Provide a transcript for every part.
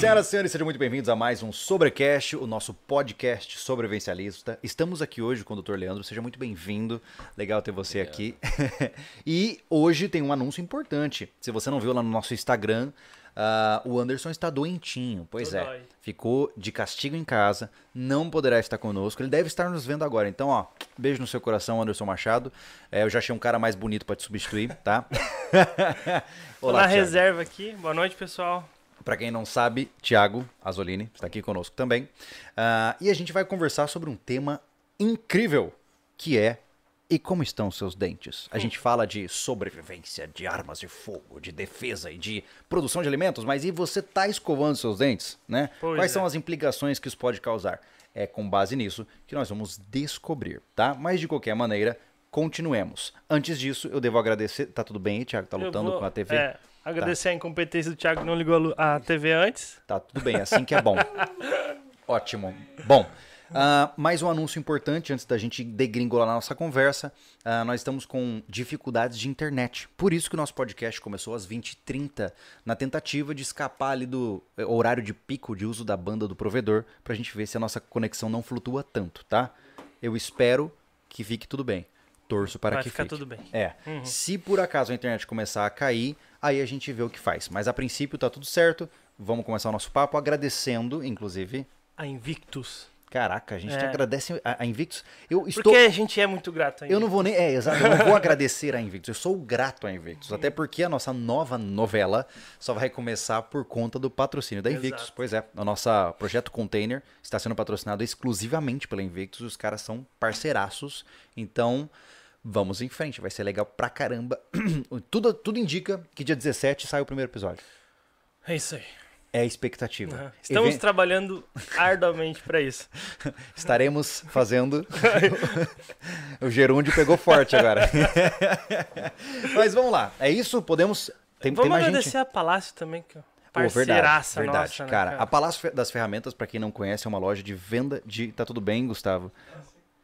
Senhoras e senhores, sejam muito bem-vindos a mais um Sobrecast, o nosso podcast sobrevivencialista. Estamos aqui hoje com o Dr. Leandro, seja muito bem-vindo. Legal ter você aqui. e hoje tem um anúncio importante. Se você não viu lá no nosso Instagram, uh, o Anderson está doentinho. Pois Tô é, dói. ficou de castigo em casa, não poderá estar conosco. Ele deve estar nos vendo agora. Então, ó, beijo no seu coração, Anderson Machado. É, eu já achei um cara mais bonito para te substituir, tá? Na Thiago. reserva aqui. Boa noite, pessoal. Para quem não sabe, Thiago Azzolini está aqui conosco também. Ah, e a gente vai conversar sobre um tema incrível, que é e como estão seus dentes? A gente fala de sobrevivência, de armas de fogo, de defesa e de produção de alimentos, mas e você tá escovando seus dentes, né? Pois Quais é. são as implicações que isso pode causar? É com base nisso que nós vamos descobrir, tá? Mas de qualquer maneira, continuemos. Antes disso, eu devo agradecer. Tá tudo bem aí, Thiago? Tá lutando vou, com a TV? É, agradecer a incompetência do Thiago que não ligou a TV antes. Tá tudo bem, assim que é bom. Ótimo. Bom, ah, mais um anúncio importante antes da gente degringolar na nossa conversa. Ah, nós estamos com dificuldades de internet. Por isso que o nosso podcast começou às 20h30, na tentativa de escapar ali do eh, horário de pico de uso da banda do provedor, pra gente ver se a nossa conexão não flutua tanto, tá? Eu espero que fique tudo bem. Torço para Vai que ficar fique. tudo bem. É. Se por acaso a internet começar a cair, aí a gente vê o que faz. Mas a princípio tá tudo certo. Vamos começar o nosso papo agradecendo, inclusive. A Invictus. Caraca, a gente É. agradece a, a Invictus. Eu estou. Porque a gente é muito grato ainda. Eu não vou nem. É, exato. Eu não vou agradecer a Invictus. Eu sou grato a Invictus. Até porque a nossa nova novela só vai começar por conta do patrocínio da Invictus. Exato. Pois é. O nosso projeto Container está sendo patrocinado exclusivamente pela Invictus. Os caras são parceiraços. Então. Vamos em frente, vai ser legal pra caramba. tudo, tudo indica que dia 17 sai o primeiro episódio. É isso aí. É a expectativa. Aham. Estamos Even- trabalhando arduamente pra isso. Estaremos fazendo. o gerúndio pegou forte agora. Mas vamos lá. É isso? Podemos. Tem, tem Vamos mais agradecer gente? a Palácio também, que é parceiraça verdade, verdade. nossa, né, cara, a Palácio das Ferramentas, pra quem não conhece, é uma loja de venda de. Tá tudo bem, Gustavo?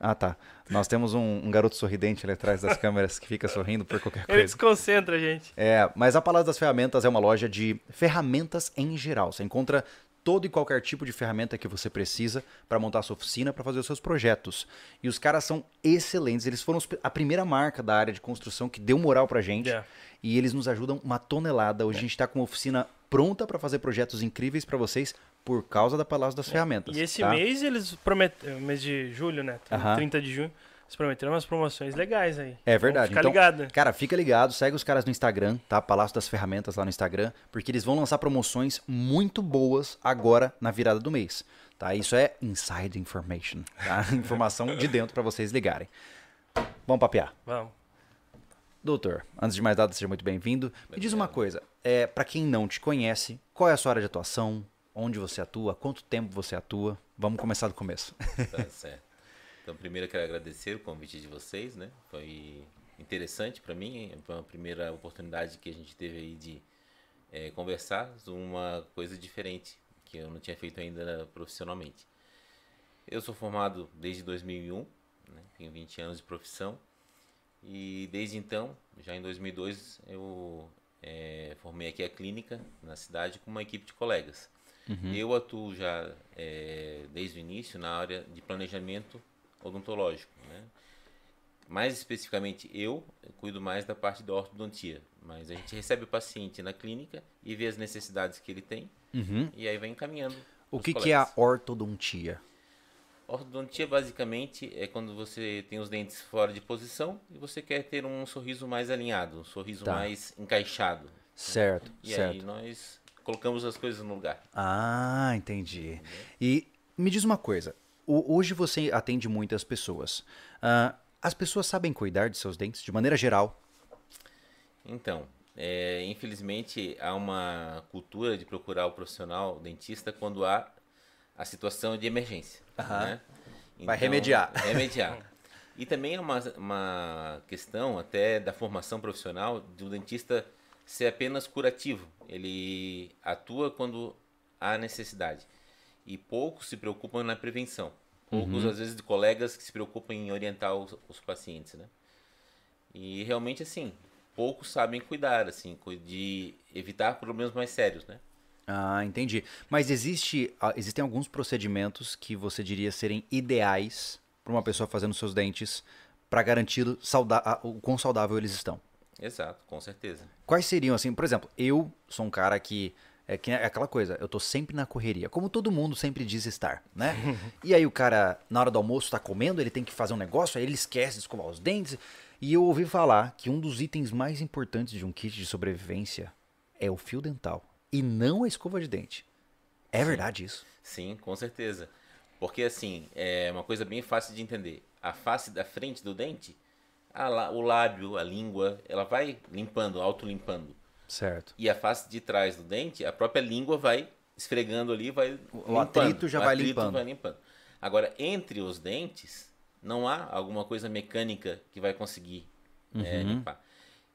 Ah, tá. Nós temos um, um garoto sorridente ali atrás das câmeras que fica sorrindo por qualquer Ele coisa. desconcentra a gente. É, mas a Palácio das Ferramentas é uma loja de ferramentas em geral. Você encontra todo e qualquer tipo de ferramenta que você precisa para montar a sua oficina, para fazer os seus projetos. E os caras são excelentes. Eles foram a primeira marca da área de construção que deu moral pra gente. É. E eles nos ajudam uma tonelada. Hoje a gente está com uma oficina pronta para fazer projetos incríveis para vocês por causa da Palácio das Ferramentas. E esse tá? mês eles prometeram, mês de julho, né? Aham. 30 de junho, eles prometeram umas promoções legais aí. É verdade. Fica então, ligado. Cara, fica ligado, segue os caras no Instagram, tá? Palácio das Ferramentas lá no Instagram, porque eles vão lançar promoções muito boas agora na virada do mês, tá? Isso é inside information, tá? Informação de dentro para vocês ligarem. Vamos papear. Vamos. Doutor, antes de mais nada, seja muito bem-vindo. Me diz uma coisa, é, para quem não te conhece, qual é a sua área de atuação? Onde você atua? Quanto tempo você atua? Vamos começar do começo. Tá certo. Então, primeiro eu quero agradecer o convite de vocês, né? Foi interessante para mim, foi uma primeira oportunidade que a gente teve aí de eh, conversar uma coisa diferente que eu não tinha feito ainda profissionalmente. Eu sou formado desde 2001, né? tenho 20 anos de profissão e desde então, já em 2002, eu eh, formei aqui a clínica na cidade com uma equipe de colegas. Eu atuo já eh, desde o início na área de planejamento odontológico. Né? Mais especificamente, eu cuido mais da parte da ortodontia, mas a gente recebe o paciente na clínica e vê as necessidades que ele tem Uhum. e aí vai encaminhando. O que, que é a ortodontia? Ortodontia basicamente é quando você tem os dentes fora de posição e você quer ter um sorriso mais alinhado, um sorriso Tá. mais encaixado. Certo, E certo. aí nós colocamos as coisas no lugar. Ah, entendi. E me diz uma coisa. O- hoje você atende muitas pessoas. Ah, as pessoas sabem cuidar de seus dentes de maneira geral? Então, é, infelizmente há uma cultura de procurar o profissional dentista quando há a situação de emergência. Né? Vai remediar. Remediar. E também é uma, uma questão até da formação profissional do dentista ser apenas curativo. Ele atua quando há necessidade. E poucos se preocupam na prevenção. Poucos, às vezes, de colegas que se preocupam em orientar os, os pacientes, né? E realmente, assim, poucos sabem cuidar, assim, de evitar problemas mais sérios, né? Ah, entendi. Mas existe, ah, existem alguns procedimentos que você diria serem ideais para uma pessoa fazendo seus dentes para garantir o quão saudável eles estão. Exato, com certeza. Quais seriam, assim, por exemplo, eu sou um cara que. É, que é aquela coisa, eu tô sempre na correria, como todo mundo sempre diz estar, né? e aí o cara, na hora do almoço, tá comendo, ele tem que fazer um negócio, aí ele esquece de escovar os dentes. E eu ouvi falar que um dos itens mais importantes de um kit de sobrevivência é o fio dental e não a escova de dente. É verdade isso? Sim, com certeza. Porque assim, é uma coisa bem fácil de entender. A face da frente do dente, a o lábio, a língua, ela vai limpando, autolimpando. Certo. E a face de trás do dente, a própria língua vai esfregando ali, vai O atrito já O vai atrito limpando. vai limpando. Agora, entre os dentes, não há alguma coisa mecânica que vai conseguir é, Uhum. limpar.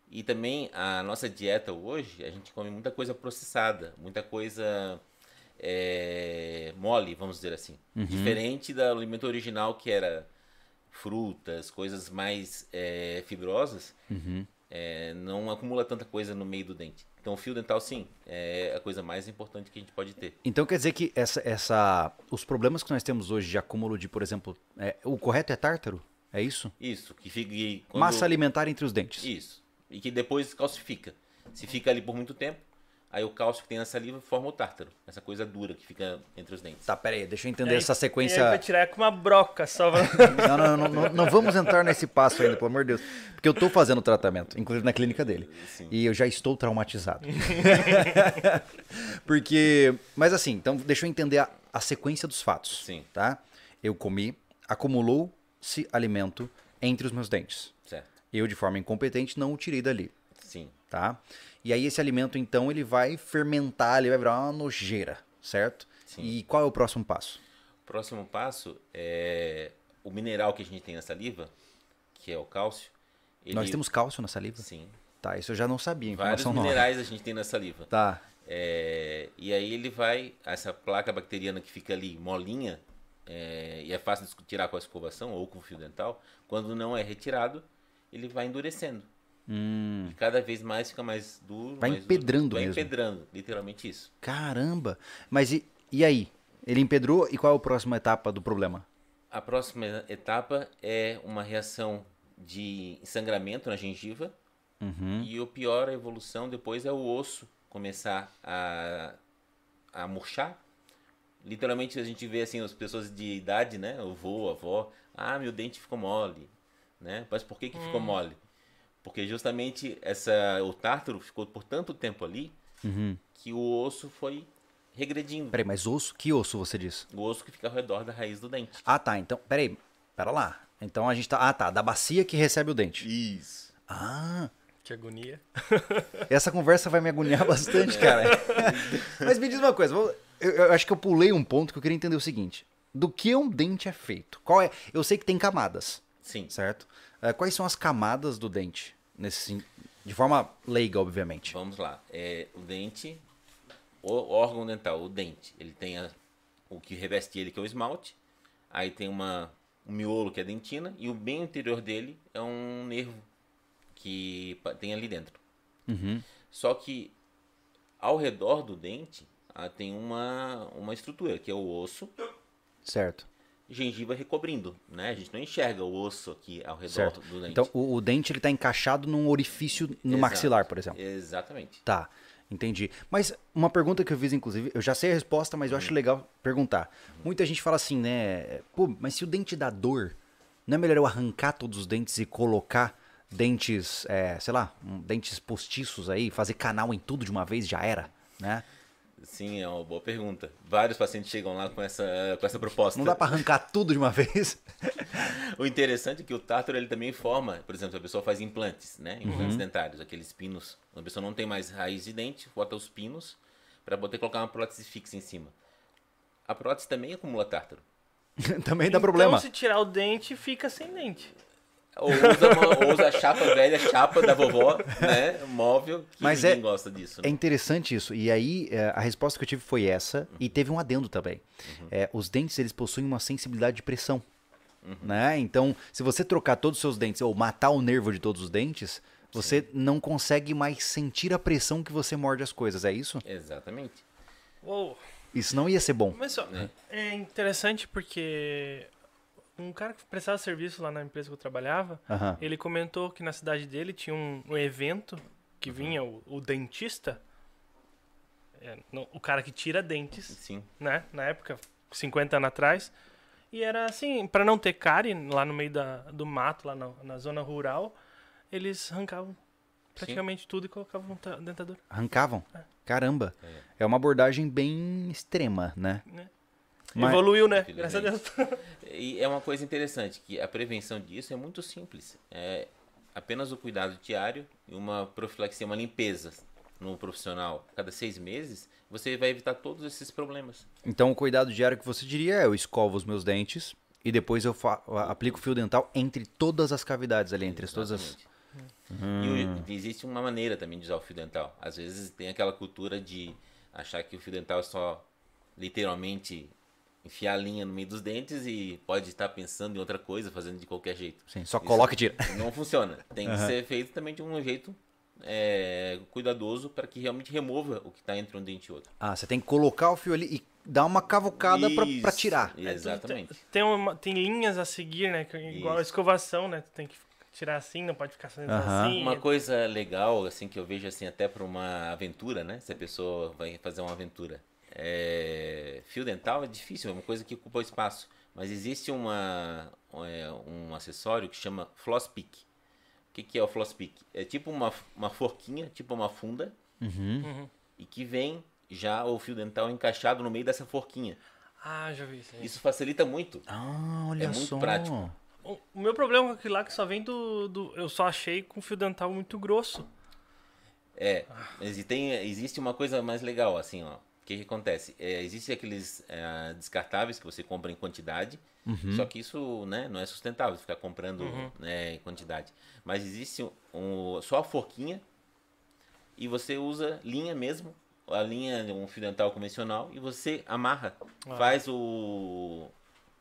E também a nossa dieta hoje, a gente come muita coisa processada, muita coisa é, mole, vamos dizer assim. Uhum. Diferente do alimento original que era frutas, coisas mais é, fibrosas, Uhum. É, não acumula tanta coisa no meio do dente. Então o fio dental sim, é a coisa mais importante que a gente pode ter. Então quer dizer que essa, essa, os problemas que nós temos hoje de acúmulo de, por exemplo, é, o correto é tártaro? É isso? Isso, que fique... quando- Massa alimentar entre os dentes. Isso. E que depois calcifica. Se fica ali por muito tempo, aí o cálcio que tem na saliva forma o tártaro. Essa coisa dura que fica entre os dentes. Tá, pera aí, deixa eu entender Aí- essa aí sequência. vai tirar é com uma broca só. Não, não, não, não, não vamos entrar nesse passo ainda, pelo amor de Deus. Porque eu tô fazendo tratamento, inclusive na clínica dele. Sim. E eu já estou traumatizado. Porque. Mas assim, então deixa eu entender a, a sequência dos fatos. Sim. Tá? Eu comi, acumulou-se alimento entre os meus dentes. Certo. Eu, de forma incompetente, não o tirei dali. Sim. Tá? E aí esse alimento, então, ele vai fermentar, ele vai virar uma nojeira, certo? Sim. E qual é o próximo passo? Próximo passo é o mineral que a gente tem na saliva, que é o cálcio. Ele... Nós temos cálcio na saliva? Sim. Tá, isso eu já não sabia. Vários Informação nova. minerais a gente tem na saliva. Tá. É, e aí ele vai, essa placa bacteriana que fica ali molinha, é, e é fácil de tirar com a escovação ou com o fio dental, quando não é retirado, ele vai endurecendo. Hum, E cada vez mais fica mais duro. Vai mais empedrando duro. Vai mesmo. empedrando, literalmente isso. caramba. Mas e, e aí? Ele empedrou e qual é a próxima etapa do problema? A próxima etapa é uma reação de sangramento na gengiva. Uhum. E o pior, a evolução depois é o osso começar a, a murchar. Literalmente a gente vê assim as pessoas de idade, né? O vô, a avó, ah, meu dente ficou mole, né? Mas por que que ficou mole? Porque justamente essa o tártaro ficou por tanto tempo ali Uhum. que o osso foi regredindo. Peraí, mas osso? Que osso você disse? O osso que fica ao redor da raiz do dente. Ah, tá. Então, peraí. Pera lá. Então a gente tá. Ah, tá. Da bacia que recebe o dente. Isso. Ah, Que agonia. essa conversa vai me agoniar bastante, cara. Mas me diz uma coisa. Eu, eu acho que eu pulei um ponto que eu queria entender o seguinte: do que um dente é feito? Qual é? Eu sei que tem camadas, Sim. certo? Eh, quais são as camadas do dente? Nesse, de forma leiga, obviamente. Vamos lá. É, o dente, o órgão dental, o dente, ele tem a- o que reveste ele, que é o esmalte. Aí tem uma, um miolo, que é a dentina. E o bem interior dele é um nervo que tem ali dentro. Uhum. Só que ao redor do dente ah, tem uma, uma estrutura, que é o osso, Certo. Gengiva recobrindo. Né? A gente não enxerga o osso aqui ao redor Certo. do dente. Então o, o dente ele tá encaixado num orifício no Exato. maxilar, por exemplo. Exatamente. Tá, entendi. Mas uma pergunta que eu fiz, inclusive, eu já sei a resposta, mas eu acho legal perguntar. Muita gente fala assim, né? Pô, mas se o dente dá dor, não é melhor eu arrancar todos os dentes e colocar dentes, é, sei lá, dentes postiços aí, fazer canal em tudo de uma vez, já era, né? Sim, é uma boa pergunta. Vários pacientes chegam lá com essa, com essa proposta. Não dá pra arrancar tudo de uma vez? O interessante é que o tártaro ele também forma, por exemplo, a pessoa faz implantes, né? Implantes dentários, aqueles pinos. A pessoa não tem mais raiz de dente, bota os pinos para poder colocar uma prótese fixa em cima. A prótese também acumula tártaro. Também dá então, problema. se tirar o dente, fica sem dente. Ou usa, uma- ou usa a chapa velha, a chapa da vovó, né? Móvel, que Mas ninguém é- gosta disso. É Né? interessante isso. E aí, é, a resposta que eu tive foi essa. E teve um adendo também. É, os dentes, eles possuem uma sensibilidade de pressão. Né? Então, se você trocar todos os seus dentes ou matar o nervo de todos os dentes, você não consegue mais sentir a pressão que você morde as coisas. É isso? Exatamente. Uou. Isso não ia ser bom. Mas só, é interessante porque um cara que prestava serviço lá na empresa que eu trabalhava, ele comentou que na cidade dele tinha um, um evento que vinha o, o dentista, é, no- o cara que tira dentes, Sim. né? Na época, 50 anos atrás. E era assim, pra não ter cárie lá no meio da, do mato, lá na, na zona rural, eles arrancavam praticamente tudo e colocavam ta- dentadura. Arrancavam. Caramba. É uma abordagem bem extrema, né? Né? Mas- Evoluiu, né? Graças a Deus. E é uma coisa interessante, que a prevenção disso é muito simples. É apenas o cuidado diário e uma profilaxia, uma limpeza no profissional cada seis meses, você vai evitar todos esses problemas. Então, o cuidado diário que você diria é: eu escovo os meus dentes e depois eu aplico fio dental entre todas as cavidades ali, entre todas as. Exatamente. E existe uma maneira também de usar o fio dental. Às vezes tem aquela cultura de achar que o fio dental é só literalmente enfiar a linha no meio dos dentes e pode estar pensando em outra coisa, fazendo de qualquer jeito. Sim, só Isso coloca e tira. Não funciona. Tem que ser feito também de um jeito é, cuidadoso para que realmente remova o que está entre um dente e outro. Ah, você tem que colocar o fio ali e dar uma pra Isso, tirar. Exatamente. Tem, uma- tem linhas a seguir, né? é Igual a escovação, né? Tu tem que tirar assim, não pode ficar fazendo Aham. assim. Uma coisa legal, assim, que eu vejo assim até para uma aventura, né? Se a pessoa vai fazer uma aventura. É... Fio dental é difícil, é uma coisa que ocupa espaço. Mas existe uma, é, um acessório que chama floss pick. O que, que é o floss pick? É tipo uma, uma forquinha, tipo uma funda, Uhum. e que vem já o fio dental encaixado no meio dessa forquinha. Ah, já vi isso aí. Isso facilita muito. Ah, olha É muito só. prático. O, meu problema com aquilo lá é que só vem do, do. Eu só achei com fio dental muito grosso. É, mas tem, existe uma coisa mais legal, assim, ó. O que, que acontece? É, Existem aqueles é, descartáveis que você compra em quantidade, só que isso né, não é sustentável, ficar comprando né, em quantidade. Mas existe um, um- só a forquinha e você usa linha mesmo, a linha, um fio dental convencional, e você amarra, faz o,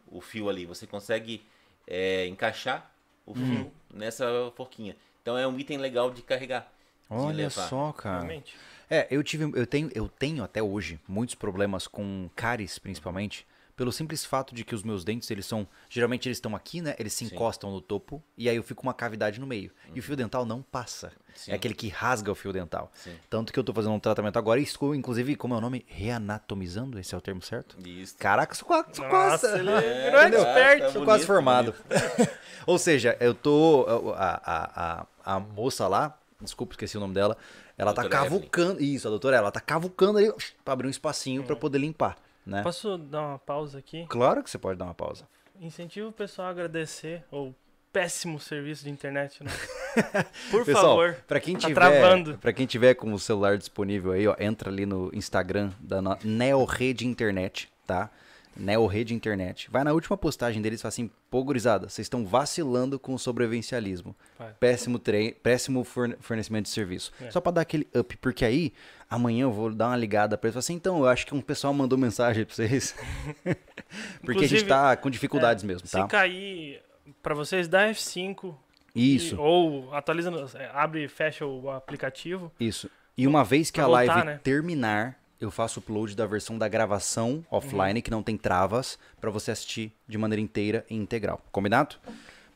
o fio ali. Você consegue é, encaixar o fio nessa forquinha. Então é um item legal de carregar. de Olha levar. só, cara. Realmente. É, eu tive, eu tenho, eu tenho até hoje muitos problemas com cáries, principalmente, pelo simples fato de que os meus dentes, eles são, geralmente eles estão aqui, né? Eles se encostam no topo e aí eu fico com uma cavidade no meio. E o fio dental não passa. Sim. É aquele que rasga o fio dental. Sim. Tanto que eu tô fazendo um tratamento agora e estou, inclusive, como é o nome? Reanatomizando, esse é o termo certo? Isso. Caraca, sou quase, sou Nossa, quase, ele É, tá- expert. tá sou quase bonito, formado. Ou seja, eu tô, a, a, a, a moça lá, desculpa, esqueci o nome dela, ela tá Doutora Evelyn. cavucando, isso, a doutora, ela tá cavucando ali pra abrir um espacinho pra poder limpar, né? Posso dar uma pausa aqui? Claro que você pode dar uma pausa. Incentivo o pessoal a agradecer o péssimo serviço de internet, né? Por Pessoal, favor. pra quem tá tiver, travando. para quem tiver com o celular disponível aí, ó, entra ali no Instagram da Neo Rede Internet, tá? Neo Rede Internet. Vai na última postagem deles e fala assim: "Pô, gurizada, vocês estão vacilando com o sobrevivencialismo. Vai. Péssimo tre... péssimo forne- fornecimento de serviço". É. Só pra dar aquele up, porque aí amanhã eu vou dar uma ligada pra eles e falar assim: "Então, eu acho que um pessoal mandou mensagem pra vocês". porque a gente Inclusive, tá com dificuldades mesmo, Se tá? cair pra vocês, dá F5. Isso. e- ou atualiza, é, abre e fecha o aplicativo. Isso. E uma vez que a voltar, live né? terminar, eu faço upload da versão da gravação offline, que não tem travas, pra você assistir de maneira inteira e integral. Combinado?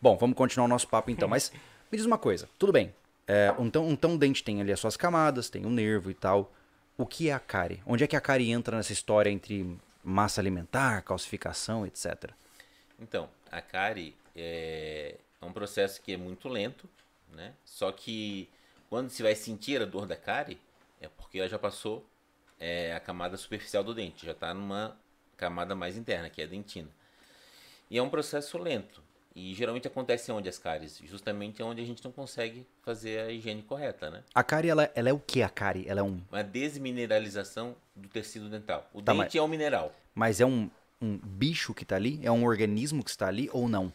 Bom, vamos continuar o nosso papo então. Mas me diz uma coisa, tudo bem. É, então, então o dente tem ali as suas camadas, tem o nervo e tal. O que é a cárie? Onde é que a cárie entra nessa história entre massa alimentar, calcificação, etc? Então, a cárie é, é um processo que é muito lento, né? Só que quando se vai sentir a dor da cárie, é porque ela já passou é, a camada superficial do dente, já está numa camada mais interna, que é a dentina. E é um processo lento. E geralmente acontece onde as cáries? Justamente onde a gente não consegue fazer a higiene correta, né? A cárie, ela, ela é o que a cárie? Ela é um... Uma desmineralização do tecido dental. O Tá, dente mas- é um mineral. Mas é um, um bicho que tá ali? É um organismo que está ali ou não?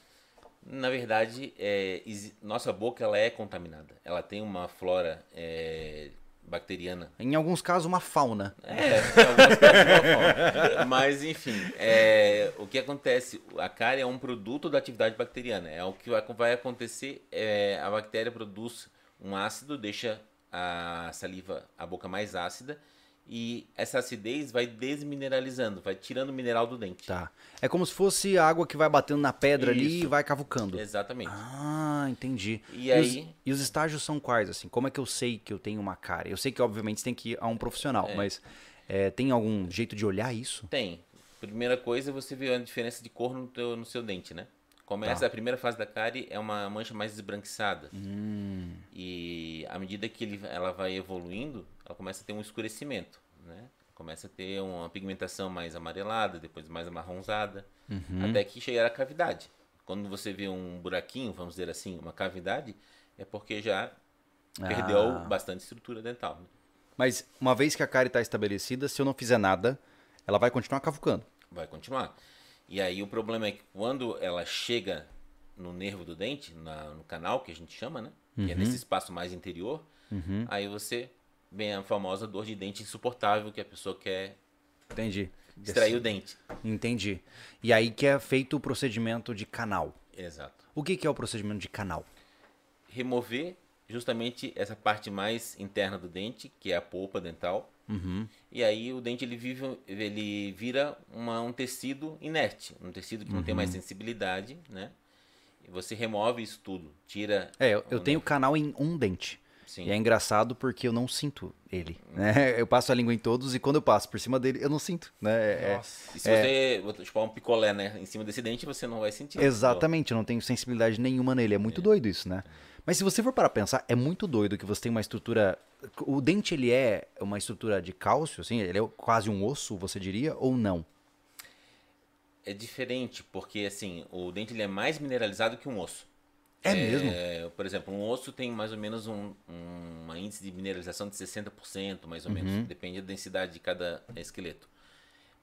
Na verdade, é, nossa boca ela é contaminada. Ela tem uma flora é, bacteriana. Em alguns casos, uma fauna. É, tem algumas coisas uma forma. Mas enfim, é, o que acontece? A cárie é um produto da atividade bacteriana. É o que vai, vai acontecer. é, a bactéria produz um ácido, deixa a saliva, a boca mais ácida, e essa acidez vai desmineralizando, vai tirando o mineral do dente. Tá. É como se fosse água que vai batendo na pedra ali e Isso. vai cavucando. Exatamente. Ah, entendi. E os, aí- e os estágios são quais, assim? Como é que eu sei que eu tenho uma cárie? Eu sei que, obviamente, você tem que ir a um profissional, mas é, tem algum jeito de olhar isso? Tem. Primeira coisa é você ver a diferença de cor no, teu- no seu dente, né? Começa Tá. a primeira fase da cárie é uma mancha mais esbranquiçada. Hum. E à medida que ele, ela vai evoluindo, ela começa a ter um escurecimento, né? Começa a ter uma pigmentação mais amarelada, depois mais amarronzada, Uhum. até que chegar à cavidade. Quando você vê um buraquinho, vamos dizer assim, uma cavidade, é porque já perdeu Ah. bastante estrutura dental. né? Mas uma vez que a cárie está estabelecida, se eu não fizer nada, ela vai continuar cavucando. vai continuar. E aí o problema é que quando ela chega no nervo do dente, na- no canal que a gente chama, né? Que é nesse espaço mais interior, aí você vem a famosa dor de dente insuportável que a pessoa quer Entendi. extrair o dente. Entendi. E aí que é feito o procedimento de canal. Exato. O que, que é o procedimento de canal? Remover justamente essa parte mais interna do dente, que é a polpa dental. E aí o dente ele vive, ele vira uma, um tecido inerte, um tecido que não tem mais sensibilidade, né? E você remove isso tudo, tira. É, eu, eu o tenho canal em um dente. Sim. E é engraçado porque eu não sinto ele, né? Eu passo a língua em todos e quando eu passo por cima dele, eu não sinto, né? É- Nossa. E se você botar, tipo, um picolé, né, em cima desse dente, você não vai sentir. Exatamente, eu não tenho sensibilidade nenhuma nele. É muito doido isso, né? Mas se você for para pensar, é muito doido que você tem uma estrutura. O dente ele é uma estrutura de cálcio, assim? Ele é quase um osso, você diria, ou não? É diferente, porque assim, o dente ele é mais mineralizado que um osso. É mesmo? Por exemplo, um osso tem mais ou menos um, um uma índice de mineralização de 60%, mais ou Uhum. menos. Depende da densidade de cada esqueleto.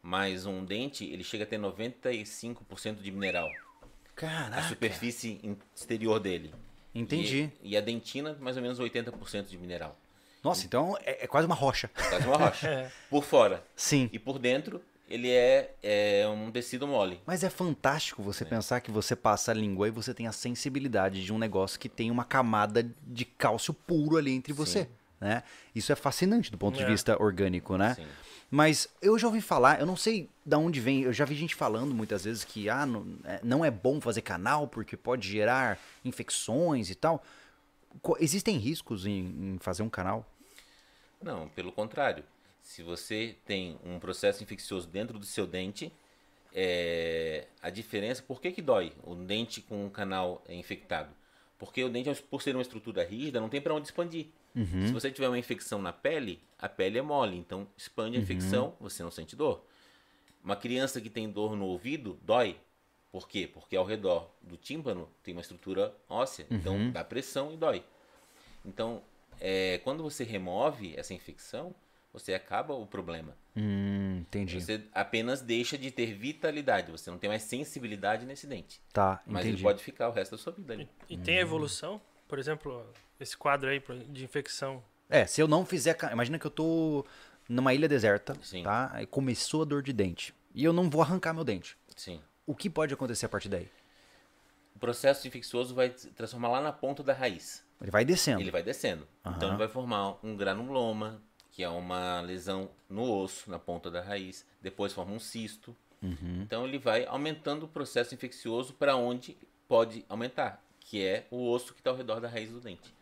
Mas um dente, ele chega a ter 95% de mineral. A Caraca. superfície in- exterior dele. Entendi. E, e a dentina, mais ou menos 80% de mineral. Nossa, então é, é quase uma rocha. Quase uma rocha. Por fora. Sim. E por dentro, ele é, é um tecido mole. Mas é fantástico você pensar que você passa a língua e você tem a sensibilidade de um negócio que tem uma camada de cálcio puro ali entre você, né? Isso é fascinante do ponto de É. vista orgânico, né? Sim. Mas eu já ouvi falar, eu não sei da onde vem, eu já vi gente falando muitas vezes que ah, não, é, é bom fazer canal porque pode gerar infecções e tal. Existem riscos em, em fazer um canal? Não, pelo contrário. Se você tem um processo infeccioso dentro do seu dente, é, a diferença, por que, que dói o dente com o canal é infectado? Porque o dente, por ser uma estrutura rígida, não tem para onde expandir. Se você tiver uma infecção na pele, a pele é mole, então expande a infecção, você não sente dor. Uma criança que tem dor no ouvido, dói. Por quê? Porque ao redor do tímpano tem uma estrutura óssea, então dá pressão e dói. Então, é, quando você remove essa infecção, você acaba o problema. Hum, entendi. Você apenas deixa de ter vitalidade, você não tem mais sensibilidade nesse dente. Tá, Mas entendi. ele pode ficar o resto da sua vida ali. E tem a evolução? Por exemplo, esse quadro aí de infecção. É, se eu não fizer. Imagina que eu tô numa ilha deserta, Sim. tá? Aí começou a dor de dente. E eu não vou arrancar meu dente. Sim. O que pode acontecer a partir daí? O processo infeccioso vai se transformar lá na ponta da raiz. Ele vai descendo. Ele vai descendo. Então ele vai formar um granuloma, que é uma lesão no osso, na ponta da raiz. Depois forma um cisto. Então ele vai aumentando o processo infeccioso para onde pode aumentar, que é o osso que está ao redor da raiz do dente.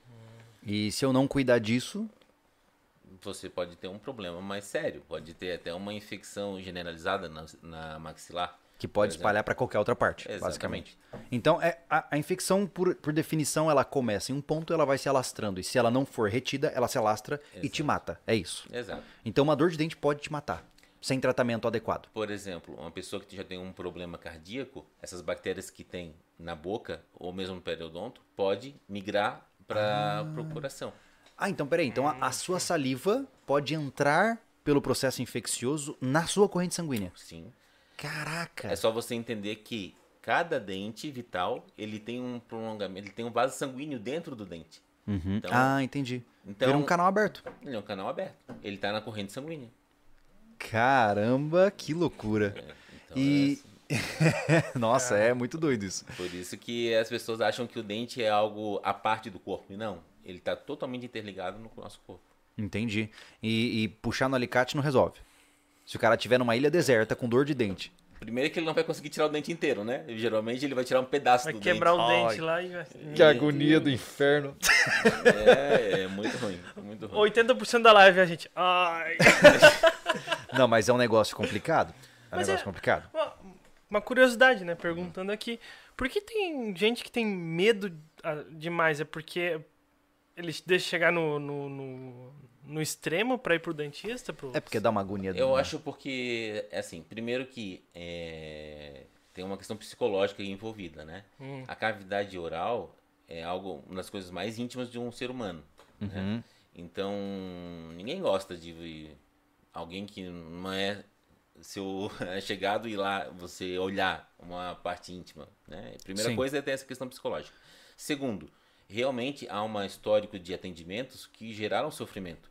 E se eu não cuidar disso, Você pode ter um problema mais sério, pode ter até uma infecção generalizada na, na maxilar. Que pode espalhar para qualquer outra parte, Exatamente. basicamente. Então, é, a, a infecção, por, por definição, ela começa em um ponto ela vai se alastrando. E se ela não for retida, ela se alastra e te Exato. mata. É isso. Exato. Então, uma dor de dente pode te matar, sem tratamento adequado. Por exemplo, uma pessoa que já tem um problema cardíaco, essas bactérias que tem na boca ou mesmo no periodonto, pode migrar para o coração. Ah, então peraí. Então a, a sua saliva pode entrar pelo processo infeccioso na sua corrente sanguínea. Sim. Caraca! É só você entender que cada dente vital, ele tem um prolongamento, ele tem um vaso sanguíneo dentro do dente. Uhum. Então, ah, entendi. então Vira um canal aberto. ele é um canal aberto. Ele está na corrente sanguínea. Caramba, que loucura. Então, E. é assim. Nossa, é muito doido isso. Por isso que as pessoas acham que o dente é algo à parte do corpo. E não. Ele está totalmente interligado no nosso corpo. Entendi. E, e puxar no alicate não resolve. Se o cara tiver numa ilha deserta com dor de dente. Primeiro que ele não vai conseguir tirar o dente inteiro, né? Geralmente ele vai tirar um pedaço Vai do quebrar dente. o Ai. dente lá e vai. Que agonia do inferno. É, é muito ruim, muito ruim. 80% da live a gente. Ai. Não, mas é um negócio complicado. É um Mas negócio é- complicado. Uma, uma curiosidade, né? Perguntando aqui. Por que tem gente que tem medo ah, demais? É porque eles deixam chegar no, no, no, no extremo pra ir pro dentista? Pro... É porque dá uma agonia. Eu né? acho porque, assim, primeiro que é, tem uma questão psicológica envolvida, né? Hum. A cavidade oral é algo, uma das coisas mais íntimas de um ser humano. né? Uhum. Então, ninguém gosta de alguém que não é seu chegado e lá você olhar uma parte íntima, né? Primeira Sim. coisa é ter essa questão psicológica. Segundo, realmente há um histórico de atendimentos que geraram sofrimento.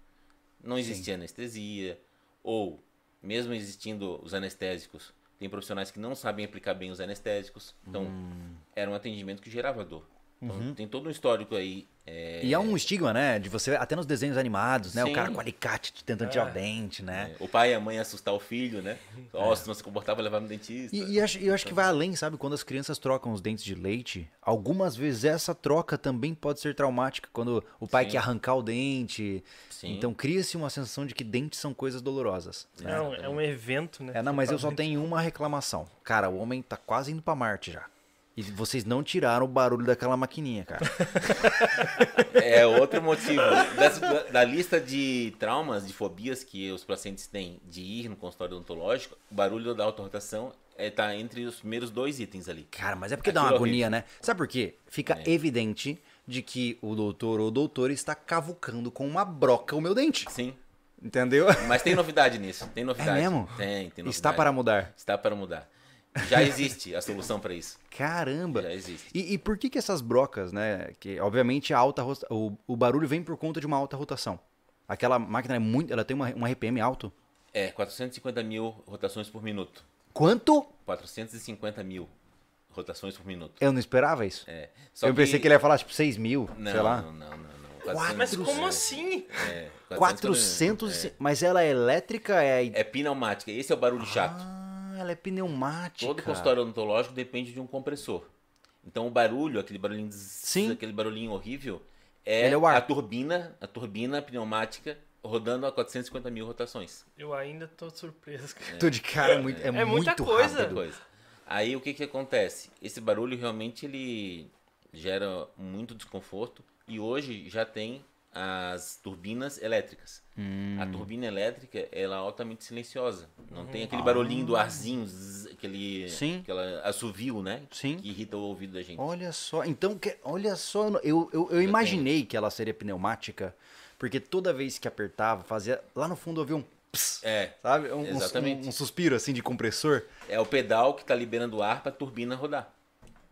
Não existia anestesia ou mesmo existindo os anestésicos, tem profissionais que não sabem aplicar bem os anestésicos. Então, Hum. era um atendimento que gerava dor. Então, Uhum. tem todo um histórico aí é, E há um estigma, né? De você, até nos desenhos animados, né? O Sim. cara com alicate tentando tirar o dente, né? É, O pai e a mãe assustar o filho, né? Ó, se não se comportava, levar no dentista. E, e acho, eu acho que vai além, sabe? Quando as crianças trocam os dentes de leite, algumas vezes essa troca também pode ser traumática. Quando o pai Sim. quer arrancar o dente. Sim. Então cria-se uma sensação de que dentes são coisas dolorosas. né? É, um, é um evento, né? É, não, mas eu só tenho uma reclamação. Cara, o homem tá quase indo pra Marte já. E vocês não tiraram o barulho daquela maquininha, cara. É outro motivo. Da, da lista de traumas, de fobias que os pacientes têm de ir no consultório odontológico, o barulho da autorrotação é, tá entre os primeiros dois itens ali. Cara, mas é porque dá uma Aquilo é agonia, né? Sabe por quê? Fica É. evidente de que o doutor ou doutor está cavucando com uma broca o meu dente. Sim. Entendeu? Mas tem novidade nisso. Tem novidade. É mesmo? Tem, tem novidade. Está para mudar. Está para mudar. Já existe a solução para isso. Caramba. Já existe. E, e por que que essas brocas, né? Que obviamente a alta rota- o, o barulho vem por conta de uma alta rotação. Aquela máquina é muito, ela tem uma, um RPM alto. É, 450 mil rotações por minuto. Quanto? 450 mil rotações por minuto. Eu não esperava isso. É. Só eu pensei que ele ia falar tipo 6 mil, Não, sei lá. não, não, não. não. Quatro- Mas 400, como é, assim? É, 400, É, mas ela é elétrica, é... é pneumática. Esse é o barulho chato. Ela é pneumática. Todo consultório odontológico depende de um compressor. Então o barulho, aquele barulhinho, Sim. aquele barulhinho horrível, é, é o ar. a turbina, a turbina pneumática rodando a 450 mil rotações. Eu ainda tô surpreso. cara. Tô de cara, é muito, é É muita muito coisa. Outra rápido. coisa. Aí o que que acontece? Esse barulho realmente ele gera muito desconforto e hoje já tem as turbinas elétricas. A Hum. turbina elétrica ela é altamente silenciosa. Não tem aquele barulhinho do arzinho, zzz, aquele Ah. Sim. aquela assovio, né? Sim. Que irrita o ouvido da gente. Olha só, então, que- olha só, eu, eu, eu imaginei que ela seria pneumática, porque toda vez que apertava, fazia, lá no fundo eu vi um ps, É, sabe? Um, Exatamente. um, um suspiro assim de compressor. é o pedal que tá liberando ar para a turbina rodar.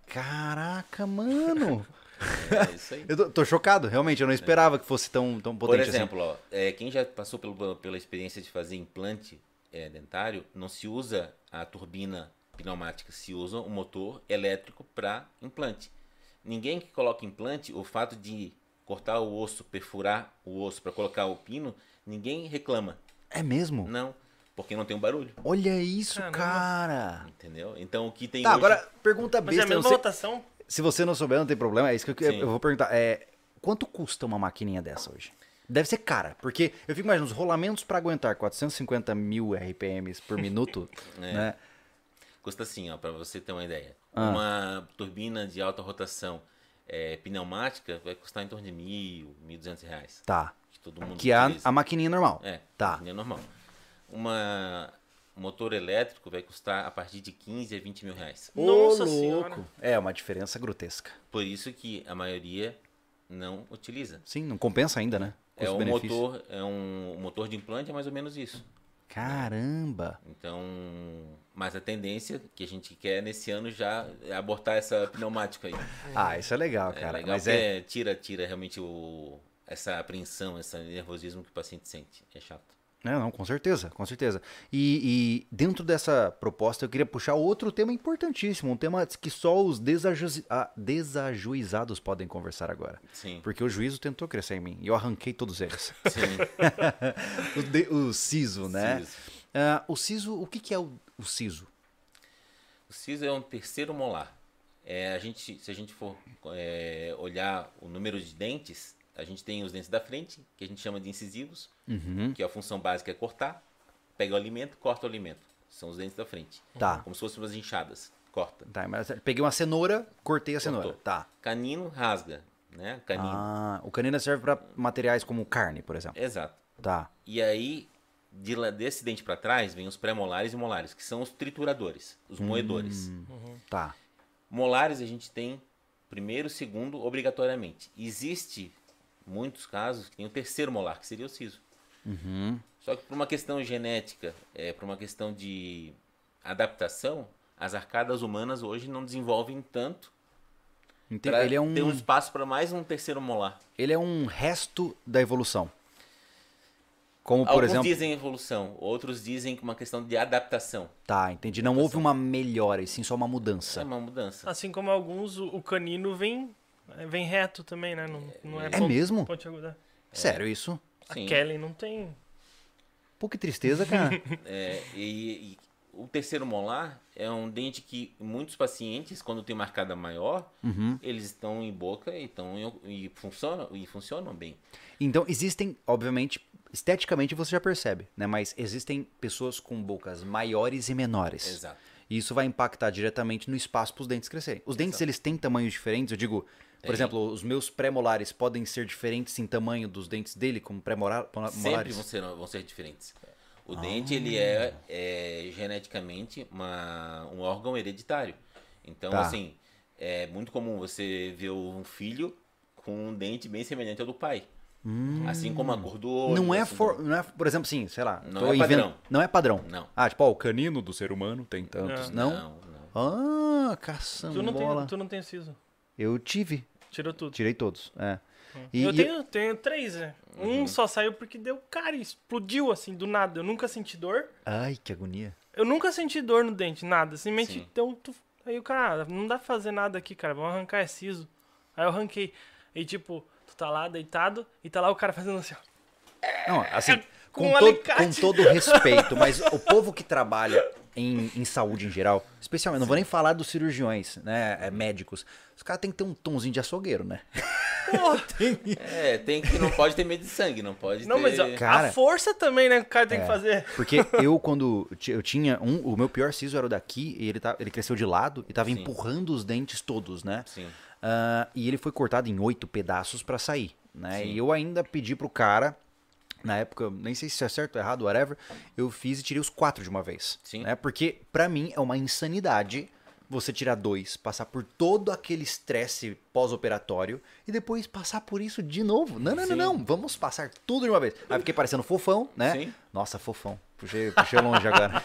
Caraca, mano. É isso aí. eu tô, tô chocado, realmente, eu não esperava que fosse tão, tão Por potente assim. exemplo, ó, é, quem já passou pelo- pela experiência de fazer implante é, dentário, não se usa a turbina pneumática, se usa um motor elétrico para implante. Ninguém que coloca implante, o fato de cortar o osso, perfurar o osso para colocar o pino, ninguém reclama. É mesmo? Não, porque não tem um barulho, Olha isso, Caramba. cara. entendeu? Então o que tem Tá, hoje... agora pergunta Mas é a besta, mesma sei- rotação? Se você não souber, não tem problema, é isso que eu, eu vou perguntar. É, quanto custa uma maquininha dessa hoje? Deve ser cara, porque eu fico imaginando os rolamentos para aguentar 450 mil RPMs por minuto, É. né? Custa assim, ó, para você ter uma ideia. Ah. Uma turbina de alta rotação é, pneumática vai custar em torno de mil, mil duzentos reais. Tá. Que todo mundo Que é a, a maquininha normal. É, Tá. turbina normal. Uma motor elétrico vai custar a partir de 15 a 20 mil reais. Ô, Nossa louco. Senhora. É uma diferença grotesca. Por isso que a maioria não utiliza. Sim, não compensa ainda, né? É um motor, é um, motor de implante é mais ou menos isso. Caramba. Então, mas a tendência que a gente quer nesse ano já é abortar essa pneumática aí. Ah, isso é legal, É cara. legal Mas é. tira, tira realmente o, essa apreensão, esse nervosismo que o paciente sente. É chato. É, não, com certeza, com certeza. E, e dentro dessa proposta eu queria puxar outro tema importantíssimo, um tema que só os desaju- ah, desajuizados podem conversar agora. Sim. Porque o juízo tentou crescer em mim e eu arranquei todos eles. Sim. o, de- o siso, né? Siso. Ah, o siso, o que, que é o, o siso? O siso é um terceiro molar. É, a gente, se a gente for é, olhar o número de dentes, a gente tem os dentes da frente, que a gente chama de incisivos, Uhum. que a função básica é cortar, pega o alimento, corta o alimento. São os dentes da frente. Tá. Como se fossem umas inchadas. Corta. Tá, mas peguei uma cenoura, cortei a cenoura. Cortou. Tá. Canino rasga, né? Canino. Ah, o canino serve para materiais como carne, por exemplo. Exato. Tá. E aí, de lá, desse dente para trás, vem os pré-molares e molares, que são os trituradores, os moedores. Tá. Molares a gente tem primeiro, segundo, obrigatoriamente. Existe muitos casos que tem o terceiro molar, que seria o siso. Uhum. Só que por uma questão genética, é, por uma questão de adaptação, as arcadas humanas hoje não desenvolvem tanto Ente- para Ele é um, ter um espaço para mais um terceiro molar. ele é um resto da evolução. Como, por Alguns exemplo. dizem evolução, outros dizem que uma questão de adaptação. Tá, entendi. Não houve uma melhora, e sim só uma É mudança. uma mudança. Assim como alguns, o canino vem, vem reto também, né? Não, não é É mesmo? pontiagudo. Sério isso? Sim. A Kelly não tem. Pô, que tristeza, cara. É, e, e o terceiro molar é um dente que muitos pacientes, quando tem uma arcada maior, Uhum. eles estão em boca e, estão em- e, funcionam, e funcionam bem. Então, existem, obviamente, esteticamente você já percebe, né? Mas existem pessoas com bocas maiores e menores. Exato. E isso vai impactar diretamente no espaço para os dentes crescerem. Os dentes, eles têm tamanhos diferentes? Eu digo, por Tem. exemplo, os meus pré-molares podem ser diferentes em tamanho dos dentes dele, como Sempre pré-molares? vão ser, vão ser diferentes. O dente, ele é, é geneticamente uma, um órgão hereditário. Então, Tá. assim, é muito comum você ver um filho com um dente bem semelhante ao do pai. Assim como a cor do olho. Não é, assim for, não é, por exemplo, assim, sei lá. Não tô é invent- padrão. Não é padrão. Não. Ah, tipo, ó, o canino do ser humano tem tantos. Não? Não, não. Ah, caçamba. Tu não, tem, tu não tem siso. Eu tive. Tirou tudo. Tirei todos. É. E- eu e- tenho, tenho três, né? Uhum. Um só saiu porque deu cara, e explodiu assim, do nada. Eu nunca senti dor. Ai, que agonia. Eu nunca senti dor no dente, nada. Simplesmente Sim. um. tuf- Aí o cara, ah, não dá pra fazer nada aqui, cara. Vamos arrancar é siso. Aí eu arranquei. E tipo, tu tá lá deitado e tá lá o cara fazendo assim, ó. Não, assim, com, Com um todo, com todo respeito, mas o povo que trabalha em, em saúde em geral, especialmente, não vou nem falar dos cirurgiões, né, é, médicos, os caras têm que ter um tomzinho de açougueiro, né? É, tem que não pode ter medo de sangue, não pode Não, ter... mas ó, Cara- a força também, né? que O cara tem É. que fazer. Porque eu, quando eu tinha um, o meu pior siso era o daqui, e ele, tá, ele cresceu de lado e tava Sim. empurrando os dentes todos, né? Sim. Ah, e ele foi cortado em oito pedaços pra sair, né? Sim. E eu ainda pedi pro cara, na época, nem sei se é certo ou errado, whatever, eu fiz e tirei os quatro de uma vez. Sim. Né? Porque pra mim é uma insanidade você tirar dois, passar por todo aquele estresse pós-operatório e depois passar por isso de novo. Não, não, não, Sim. não, vamos passar tudo de uma vez. Aí fiquei parecendo fofão, né? Sim. Nossa, fofão. Puxei, puxei longe agora.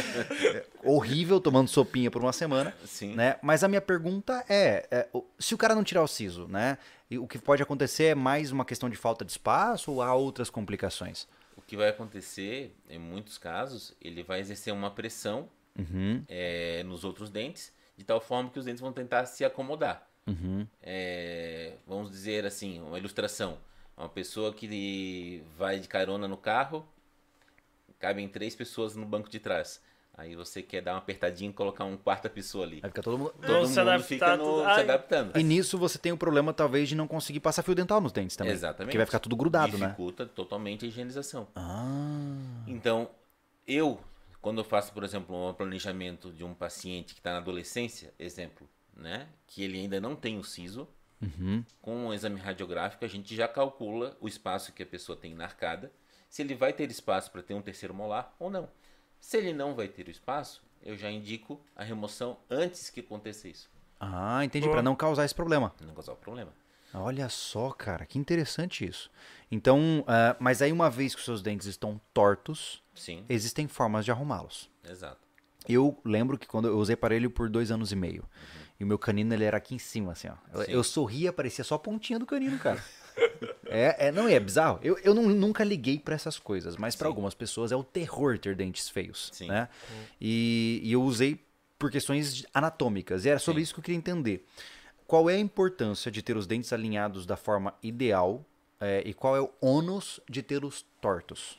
Horrível tomando sopinha por uma semana Sim. né? Mas a minha pergunta é, é, se o cara não tirar o siso, né? E o que pode acontecer é mais uma questão de falta de espaço ou há outras complicações? O que vai acontecer, em muitos casos, ele vai exercer uma pressão Uhum, é, nos outros dentes, de tal forma que os dentes vão tentar se acomodar. uhum. É, vamos dizer assim, uma ilustração. Uma pessoa que vai de carona no carro, cabem três pessoas no banco de trás. Aí você quer dar uma apertadinha e colocar uma quarta pessoa ali. Vai ficar todo mundo... Todo se mundo fica no, se adaptando. E nisso você tem o problema, talvez, de não conseguir passar fio dental nos dentes também. Exatamente. Porque vai ficar tudo grudado, né? Dificulta totalmente a higienização. Ah, Então, eu, quando eu faço, por exemplo, um planejamento de um paciente que está na adolescência, exemplo, né, que ele ainda não tem o siso, uhum. com um exame radiográfico a gente já calcula o espaço que a pessoa tem na arcada, se ele vai ter espaço para ter um terceiro molar ou não. Se ele não vai ter o espaço, eu já indico a remoção antes que aconteça isso, Ah, entendi, Boa. pra não causar esse problema. para não causar o problema. Olha só, cara, que interessante isso. Então, ah, mas aí uma vez que os seus dentes estão tortos, Sim, existem formas de arrumá-los. exato. Eu lembro que quando eu usei aparelho por dois anos e meio. E o meu canino ele era aqui em cima, assim, ó. Sim. eu sorria, parecia só a pontinha do canino, cara. É, é, não, é bizarro. Eu, eu não- nunca liguei pra essas coisas, mas pra algumas pessoas é o terror ter dentes feios, Sim. né? E, e eu usei por questões anatômicas, e era sobre Sim. isso que eu queria entender. Qual é a importância de ter os dentes alinhados da forma ideal é, e qual é o ônus de ter os tortos?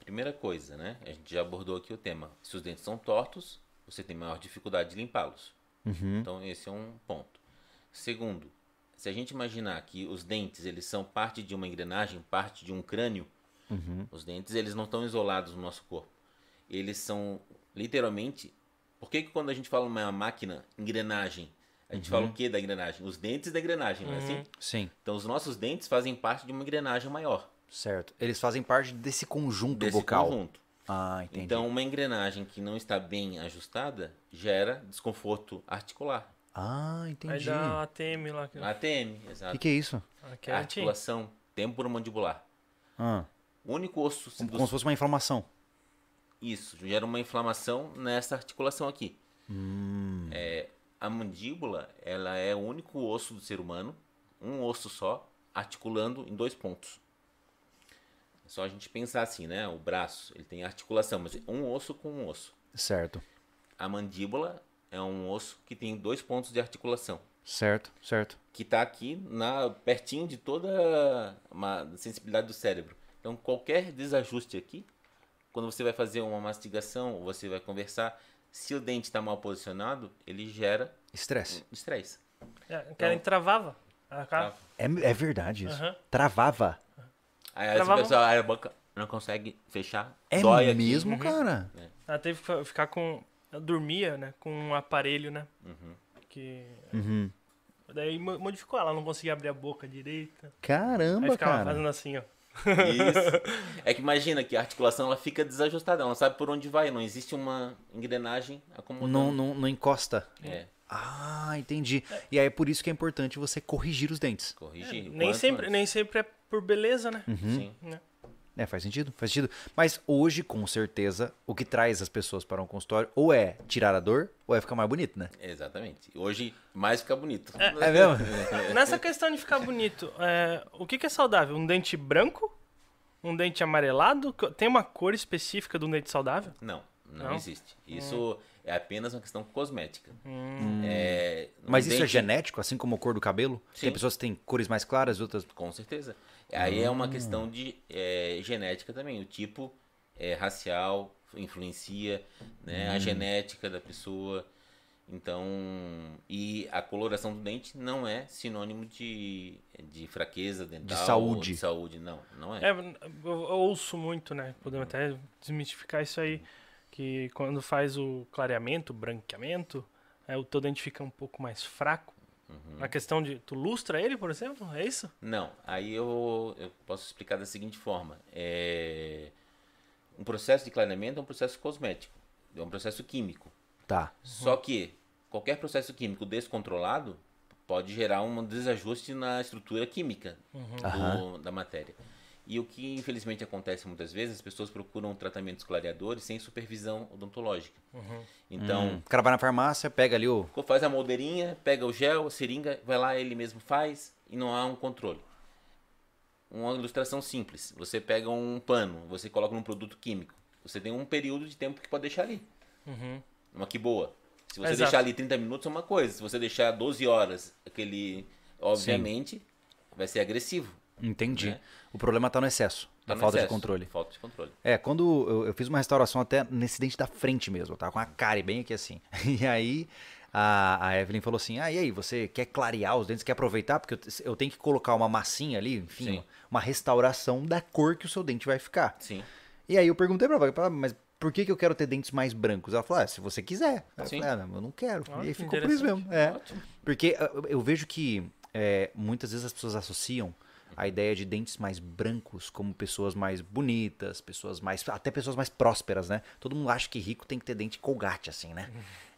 Primeira coisa, né? A gente já abordou aqui o tema. Se os dentes são tortos, você tem maior dificuldade de limpá-los. Então esse é um ponto. Segundo, se a gente imaginar que os dentes eles são parte de uma engrenagem, parte de um crânio, os dentes eles não estão isolados no nosso corpo. Eles são literalmente. Por que, que quando a gente fala uma máquina, engrenagem, a gente fala o que da engrenagem? Os dentes da engrenagem, não é assim? Sim, Então os nossos dentes fazem parte de uma engrenagem maior. certo. Eles fazem parte desse conjunto Desse vocal. conjunto. Ah, entendi. Então, uma engrenagem que não está bem ajustada gera desconforto articular. Ah, Aí entendi. dá ATM lá. que- ATM, O exato. que, que é isso? Aqui é a. Articulação temporomandibular. Ah, O único osso como, do- como se fosse uma inflamação. isso gera uma inflamação nessa articulação aqui. Hum. É, a mandíbula, ela é o único osso do ser humano, um osso só, articulando em dois pontos. É só a gente pensar assim, né? O braço, ele tem articulação, mas é um osso com um osso. Certo, A mandíbula é um osso que tem dois pontos de articulação. certo, certo. que está aqui na pertinho de toda uma sensibilidade do cérebro. Então qualquer desajuste aqui, quando você vai fazer uma mastigação, ou você vai conversar, se o dente está mal posicionado, ele gera Estresse. estresse. É, querem travava. A cara- Trava. É, é verdade isso. Aham. Travava. Aí Travava- pessoa abre a boca, não consegue fechar, É dói aqui. mesmo, cara? Ela teve que ficar com. Dormia, né? Com um aparelho, né? Que. Uhum. Daí mo- modificou, ela não conseguia abrir a boca direita. Aí Caramba, ficava cara. fazendo assim, ó. Isso. É que imagina que a articulação ela fica desajustada, ela não sabe por onde vai, não existe uma engrenagem acomodando. Não, não, não encosta. É, Ah, entendi. E aí é por isso que é importante você corrigir os dentes. corrigir. o Nem sempre, antes. nem sempre é por beleza, né? Sim. Né? É, faz sentido, faz sentido. Mas hoje, com certeza, o que traz as pessoas para um consultório ou é tirar a dor ou é ficar mais bonito, né? Exatamente. Hoje mais fica bonito. É mesmo? Nessa questão de ficar bonito, é, o que, que é saudável? Um dente branco? Um dente amarelado? Tem uma cor específica um dente saudável? Não, não, Não? existe. Isso é apenas uma questão cosmética. É, um Mas isso é dente- genético, assim como a cor do cabelo? Tem Sim. pessoas que têm cores mais claras, outras. Com certeza. Aí é Hum. uma questão de é, genética também. O tipo é, racial influencia, né? Hum. A genética da pessoa. Então, e a coloração do dente não é sinônimo de, de fraqueza dental. ou saúde. De saúde, não. Não é. É, eu, eu ouço muito, né? Podemos até desmistificar isso aí. Que quando faz o clareamento, o branqueamento, é, o teu dente fica um pouco mais fraco. Uhum. Na questão de. Tu lustra ele, por exemplo? É isso? Não, aí eu, eu posso explicar da seguinte forma. É, um processo de clareamento é um processo cosmético, é um processo químico. Tá. Só que qualquer processo químico descontrolado pode gerar um desajuste na estrutura química do- Aham. da matéria. E o que infelizmente acontece muitas vezes, as pessoas procuram tratamentos clareadores sem supervisão odontológica. Então, Hum, O cara vai na farmácia, pega ali o. faz a moldeirinha, pega o gel, a seringa, vai lá, ele mesmo faz e não há um controle. Uma ilustração simples. Você pega um pano, você coloca num produto químico. Você tem um período de tempo que pode deixar ali. Uhum. Uma que boa. Se você Exato. deixar ali 30 minutos é uma coisa. Se você deixar 12 horas, aquele. Obviamente, vai ser agressivo. Entendi. Né? O problema tá no excesso, Tá falta de excesso. controle. Falta de controle. É, quando eu, eu fiz uma restauração até nesse dente da frente mesmo, tava com a cárie bem aqui assim. E aí a, a Evelyn falou assim: Ah, e aí, você quer clarear os dentes, quer aproveitar? Porque eu, eu tenho que colocar uma massinha ali, enfim, Sim. uma, restauração da cor que o seu dente vai ficar. Sim. E aí eu perguntei pra ela, "Ah, mas por que, que eu quero ter dentes mais brancos? Ela falou: ah, se você quiser. Eu Sim. falei, ah, não, eu não quero. Ó, e aí ficou por isso mesmo. É. Ótimo. Porque ah, eu- eu vejo que é, muitas vezes as pessoas associam a ideia de dentes mais brancos como pessoas mais bonitas, pessoas mais. até pessoas mais prósperas, né? Todo mundo acha que rico tem que ter dente colgate, assim, né?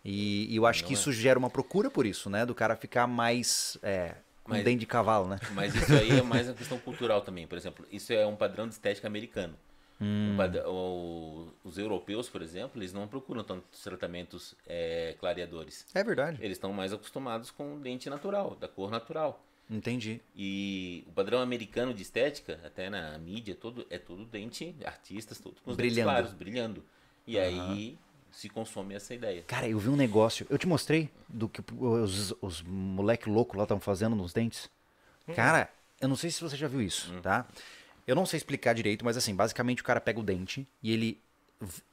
E, e eu acho Não que é. isso gera uma procura por isso, né? Do cara ficar mais. É, com Mas- dente de cavalo, né? Mas isso aí é mais uma questão cultural também. Por exemplo, isso é um padrão de estética americano. Hum. O- os europeus, por exemplo, eles não procuram tantos tratamentos é, clareadores. É verdade. Eles estão mais acostumados com o dente natural, da cor natural. Entendi. E o padrão americano de estética, até na mídia, todo, é todo dente, artistas, tudo com os Brilhando. dentes claros, brilhando. E aí se consome essa ideia. Cara, eu vi um negócio. Eu te mostrei do que os, os moleque louco lá estão fazendo nos dentes. Cara, eu não sei se você já viu isso, tá? Eu não sei explicar direito, mas assim, basicamente o cara pega o dente e ele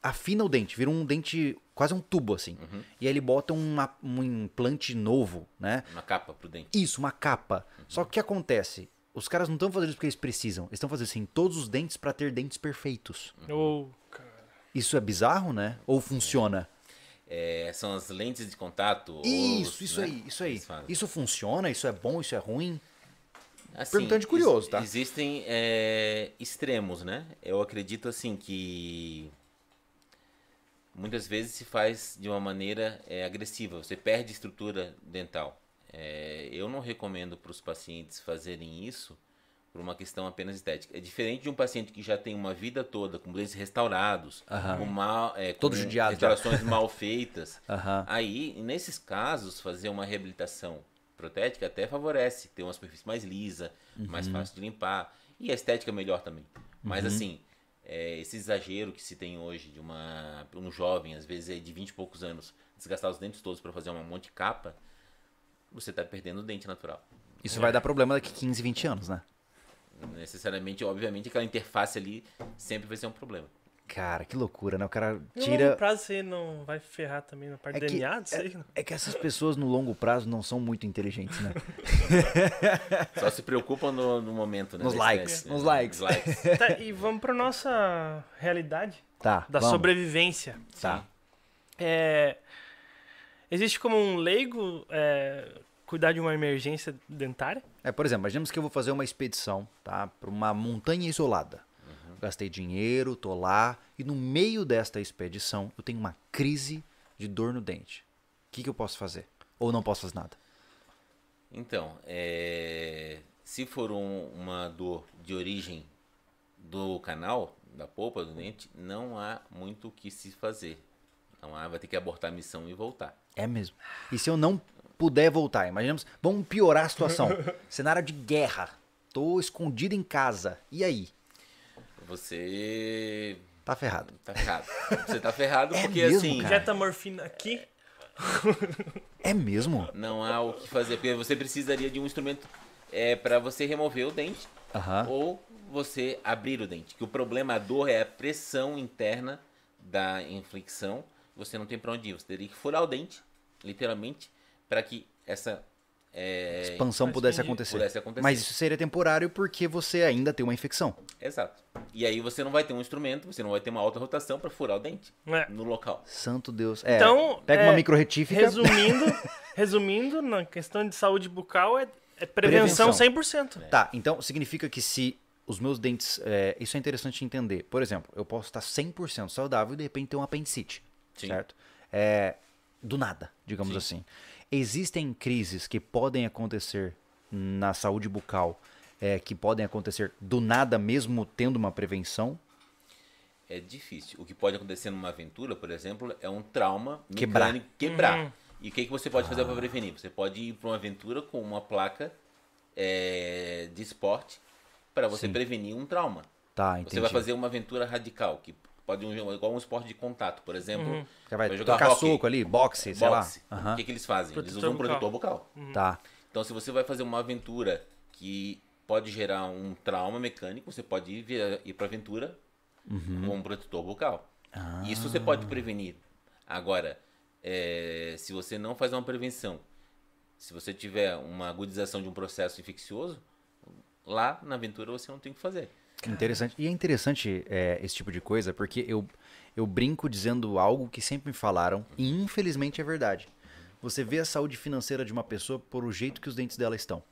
afina o dente, vira um dente, quase um tubo assim. E aí ele bota uma- um implante novo, né? Uma capa pro dente. Isso, uma capa. Só que o que acontece? Os caras não estão fazendo isso porque eles precisam. Eles estão fazendo assim, todos os dentes pra ter dentes perfeitos. Ou, cara. Isso é bizarro, né? Ou funciona? É, são as lentes de contato. Isso, os, isso né, aí, isso aí. Isso funciona? Isso é bom? Isso é ruim? Assim, Perguntando de curioso, tá? Existem é, extremos, né? Eu acredito assim que muitas vezes se faz de uma maneira é, agressiva. Você perde estrutura dental. É, eu não recomendo para os pacientes fazerem isso por uma questão apenas estética. É diferente de um paciente que já tem uma vida toda com dentes restaurados, Aham. com mal, é, Todo com judiado já. restaurações mal feitas. Aham. Aí, nesses casos, fazer uma reabilitação protética até favorece ter uma superfície mais lisa, Uhum. mais fácil de limpar e a estética melhor também. Mas Uhum. assim, é, esse exagero que se tem hoje de uma um jovem, às vezes é de 20 e poucos anos, desgastar os dentes todos para fazer uma monte de capa, você está perdendo o dente natural. Isso vai dar problema daqui 15, 20 anos, né? Necessariamente, obviamente, aquela interface ali sempre vai ser um problema. Cara, que loucura, né? O cara No longo tira. prazo você não vai ferrar também na parte É do que, DNA disso aí? é, é que essas pessoas no longo prazo não são muito inteligentes, né? Só se preocupam no, no momento, né? Nos da likes, nos né? likes. Likes. Tá, e vamos pra nossa realidade Tá. da vamos. sobrevivência. Tá. É, existe como um leigo é, cuidar de uma emergência dentária? É, por exemplo, imaginemos que eu vou fazer uma expedição, tá? Pra uma montanha isolada. Gastei dinheiro, tô lá, e no meio desta expedição eu tenho uma crise de dor no dente. O que, que eu posso fazer? Ou não posso fazer nada? Então, é, se for um- uma dor de origem do canal, da polpa do dente, não há muito o que se fazer. Não há, vai ter que abortar a missão e voltar. É mesmo. E se eu não puder voltar? Imaginemos, vamos piorar a situação. Cenário de guerra. Tô escondido em casa. E aí? Você Tá ferrado. tá ferrado. Você tá ferrado É porque mesmo, assim, cara? Injeta morfina aqui. É mesmo? não há o que fazer, porque você precisaria de um instrumento é, para você remover o dente Aham. ou você abrir o dente. Que o problema, a dor é a pressão interna da inflexão. Você não tem para onde ir. Você teria que furar o dente, literalmente, para que essa é, Expansão pudesse acontecer. pudesse acontecer. Mas isso seria temporário porque você ainda tem uma infecção. Exato. E aí você não vai ter um instrumento, você não vai ter uma alta rotação para furar o dente É. no local. Santo Deus. É, Então, pega é, uma micro retífica. Resumindo, resumindo, na questão de saúde bucal é, é prevenção, Prevenção. 100%. Tá, então significa que se os meus dentes. é, isso é interessante entender. Por exemplo, eu posso estar 100% saudável e de repente ter um apendicite. Sim. Certo? É, do nada, digamos Sim. assim. Existem crises que podem acontecer na saúde bucal, é, que podem acontecer do nada, mesmo tendo uma prevenção. É difícil. O que pode acontecer numa aventura, por exemplo, é um trauma Quebrar. quebrar. Uhum. E o que, que você pode fazer para prevenir? Você pode ir para uma aventura com uma placa é, de esporte para você Sim. prevenir um trauma. Tá, entendi. Você vai fazer uma aventura radical, que pode um, igual um esporte de contato, por exemplo. Você vai, vai jogar tocar soco ali, boxe, sei boxe. lá. O Aham, que, que eles fazem? eles Protetor usam um protetor bucal. Tá. Então, se você vai fazer uma aventura que pode gerar um trauma mecânico, você pode ir, via- ir para aventura Uhum. com um protetor bucal. Ah. Isso você pode prevenir. Agora, é, se você não faz uma prevenção, se você tiver uma agudização de um processo infeccioso, lá na aventura você não tem o que fazer. Interessante. E é interessante é, esse tipo de coisa, porque eu, eu brinco dizendo algo que sempre me falaram, e infelizmente é verdade. Você vê a saúde financeira de uma pessoa por o jeito que os dentes dela estão.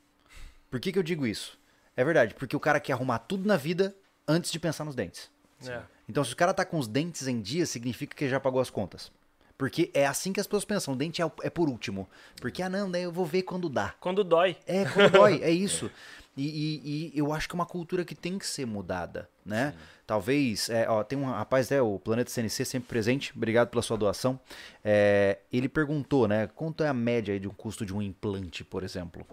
Por que, que eu digo isso? É verdade, porque o cara quer arrumar tudo na vida antes de pensar nos dentes. É. Então, se o cara tá com os dentes em dia, significa que já pagou as contas. Porque é assim que as pessoas pensam, o dente é, é por último. Porque, ah não, daí eu vou ver quando dá. Quando dói. É, quando dói, é isso. E, e- e eu acho que é uma cultura que tem que ser mudada, né? Talvez, é, ó, tem um rapaz, é, o Planeta CNC sempre presente, obrigado pela sua doação. É, ele perguntou, né, quanto é a média aí de um custo de um implante, por exemplo?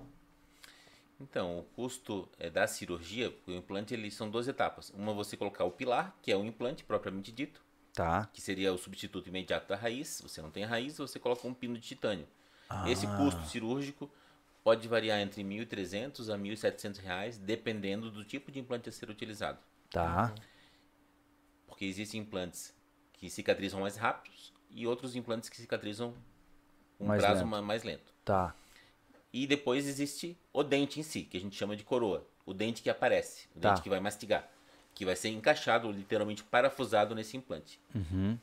Então, o custo é, da cirurgia, o implante, ele são duas etapas. Uma você colocar o pilar, que é o implante propriamente dito, Tá. que seria o substituto imediato da raiz. Você não tem raiz, você coloca um pino de titânio. Esse Ah. custo cirúrgico pode variar entre R$ 1.300 a 1.700 reais, dependendo do tipo de implante a ser utilizado. Tá. Porque existem implantes que cicatrizam mais rápidos e outros implantes que cicatrizam um Mais prazo lento. ma- mais lento. Tá. E depois existe o dente em si, que a gente chama de coroa. O dente que aparece, o Tá. dente que vai mastigar. Que vai ser encaixado, literalmente parafusado nesse implante. Uhum.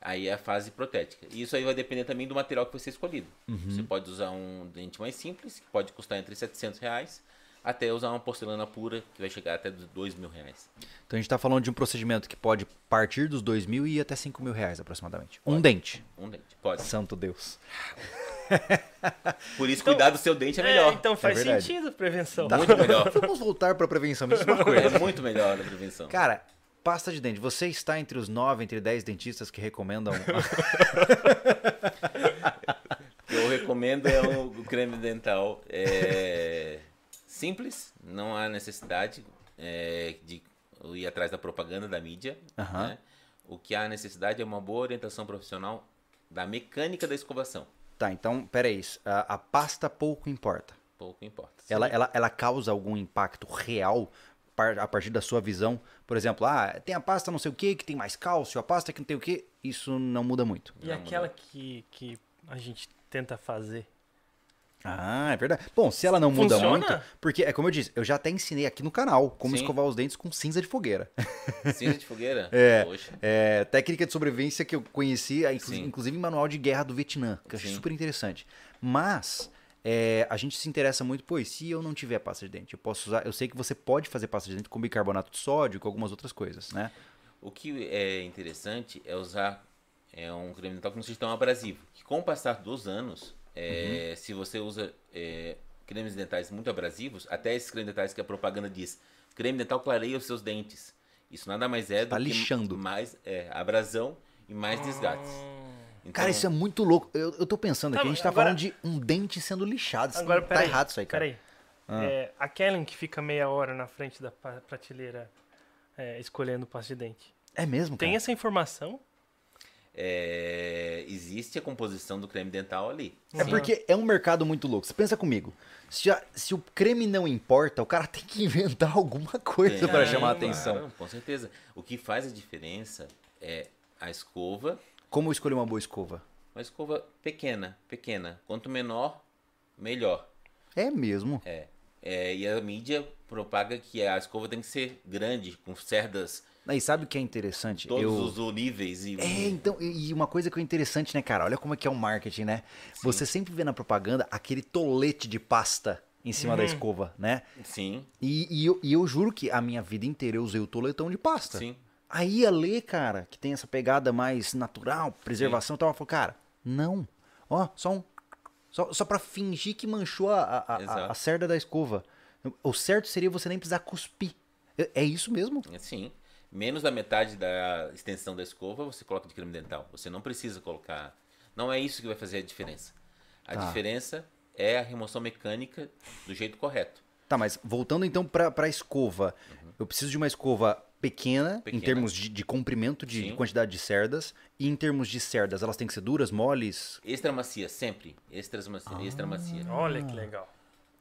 Aí é a fase protética. E isso aí vai depender também do material que vai ser escolhido. Uhum. Você pode usar um dente mais simples, que pode custar entre 700 reais, até usar uma porcelana pura, que vai chegar até dos 2 mil reais. Então a gente tá falando de um procedimento que pode partir dos dois mil e ir até cinco mil reais aproximadamente. Um dente. Um dente, pode. Santo Deus. Por isso, Então- cuidar do seu dente é É, melhor. então faz verdade. sentido a prevenção. Muito melhor. Vamos voltar pra prevenção. Me diz uma coisa. É muito melhor a prevenção. Cara, pasta de dente. Você está entre os 9, entre 10 dentistas que recomendam. Eu recomendo é o, o creme dental é, simples, não há necessidade é, de ir atrás da propaganda da mídia. Aham. né? O que há necessidade é uma boa orientação profissional da mecânica da escovação. Tá, então, peraí. A, a pasta pouco importa. Pouco importa. Ela, ela, ela causa algum impacto real a partir da sua visão? Por exemplo, ah, tem a pasta não sei o que, que tem mais cálcio, a pasta que não tem o que. Isso não muda muito. E Não, aquela que, que a gente tenta fazer. Ah, é verdade. Bom, se ela não muda Funciona? muito, porque é como eu disse, eu já até ensinei aqui no canal como Sim. escovar os dentes com cinza de fogueira. Cinza de fogueira? É. Poxa. É, técnica de sobrevivência que eu conheci, é, Sim. inclusive em manual de guerra do Vietnã, que eu achei Sim. super interessante. Mas é, a gente se interessa muito, e se eu não tiver pasta de dente, eu posso usar. Eu sei que você pode fazer pasta de dente com bicarbonato de sódio, com algumas outras coisas, né? O que é interessante é usar é, um creme dental que não seja tão abrasivo. Que com o passar dos anos, é, se você usa é, cremes dentais muito abrasivos, até esses cremes dentais que a propaganda diz, creme dental clareia os seus dentes. Isso nada mais é do Tá que lixando. mais é, abrasão e mais desgates. Então, Cara, isso é muito louco. Eu, eu tô pensando aqui, Tá, a gente tá agora- falando de um dente sendo lixado. Isso Agora, não tá peraí. errado isso aí, cara. Peraí. É, a Kellen que fica meia hora na frente da prateleira é, escolhendo pasta de dente. É mesmo, cara? Tem essa informação? É, existe a composição do creme dental ali. É Sim. porque é um mercado muito louco. Você pensa comigo. Se, a- se o creme não importa, o cara tem que inventar alguma coisa pra chamar a claro. atenção. Com certeza. O que faz a diferença é a escova Como escolher uma boa escova? Uma escova pequena, pequena. Quanto menor, melhor. É mesmo. É. É, e a mídia propaga que a escova tem que ser grande, com cerdas, E sabe o que é interessante? todos eu... os níveis. E, É, então, e uma coisa que é interessante, né, cara? Olha como é que é o marketing, né? Você sempre vê na propaganda aquele tolete de pasta em cima da escova, né? Sim, E, e eu, e eu juro que a minha vida inteira eu usei o toletão de pasta. sim. Aí a Lê, cara, que tem essa pegada mais natural, preservação e tal, ela falou, cara, não. Ó, só um. Só, só pra fingir que manchou a, a, a, a cerda da escova. O certo seria você nem precisar cuspir. É, é isso mesmo? É Sim. Menos da metade da extensão da escova você coloca de creme dental. Você não precisa colocar. Não é isso que vai fazer a diferença. A Tá. diferença é a remoção mecânica do jeito correto. Tá, mas voltando então pra, pra escova. Eu preciso de uma escova pequena, em Pequena. termos de, de comprimento, de, de quantidade de cerdas. E em termos de cerdas, elas têm que ser duras, moles? Extra macia, sempre. Extra macia. Extra macia. Olha que legal.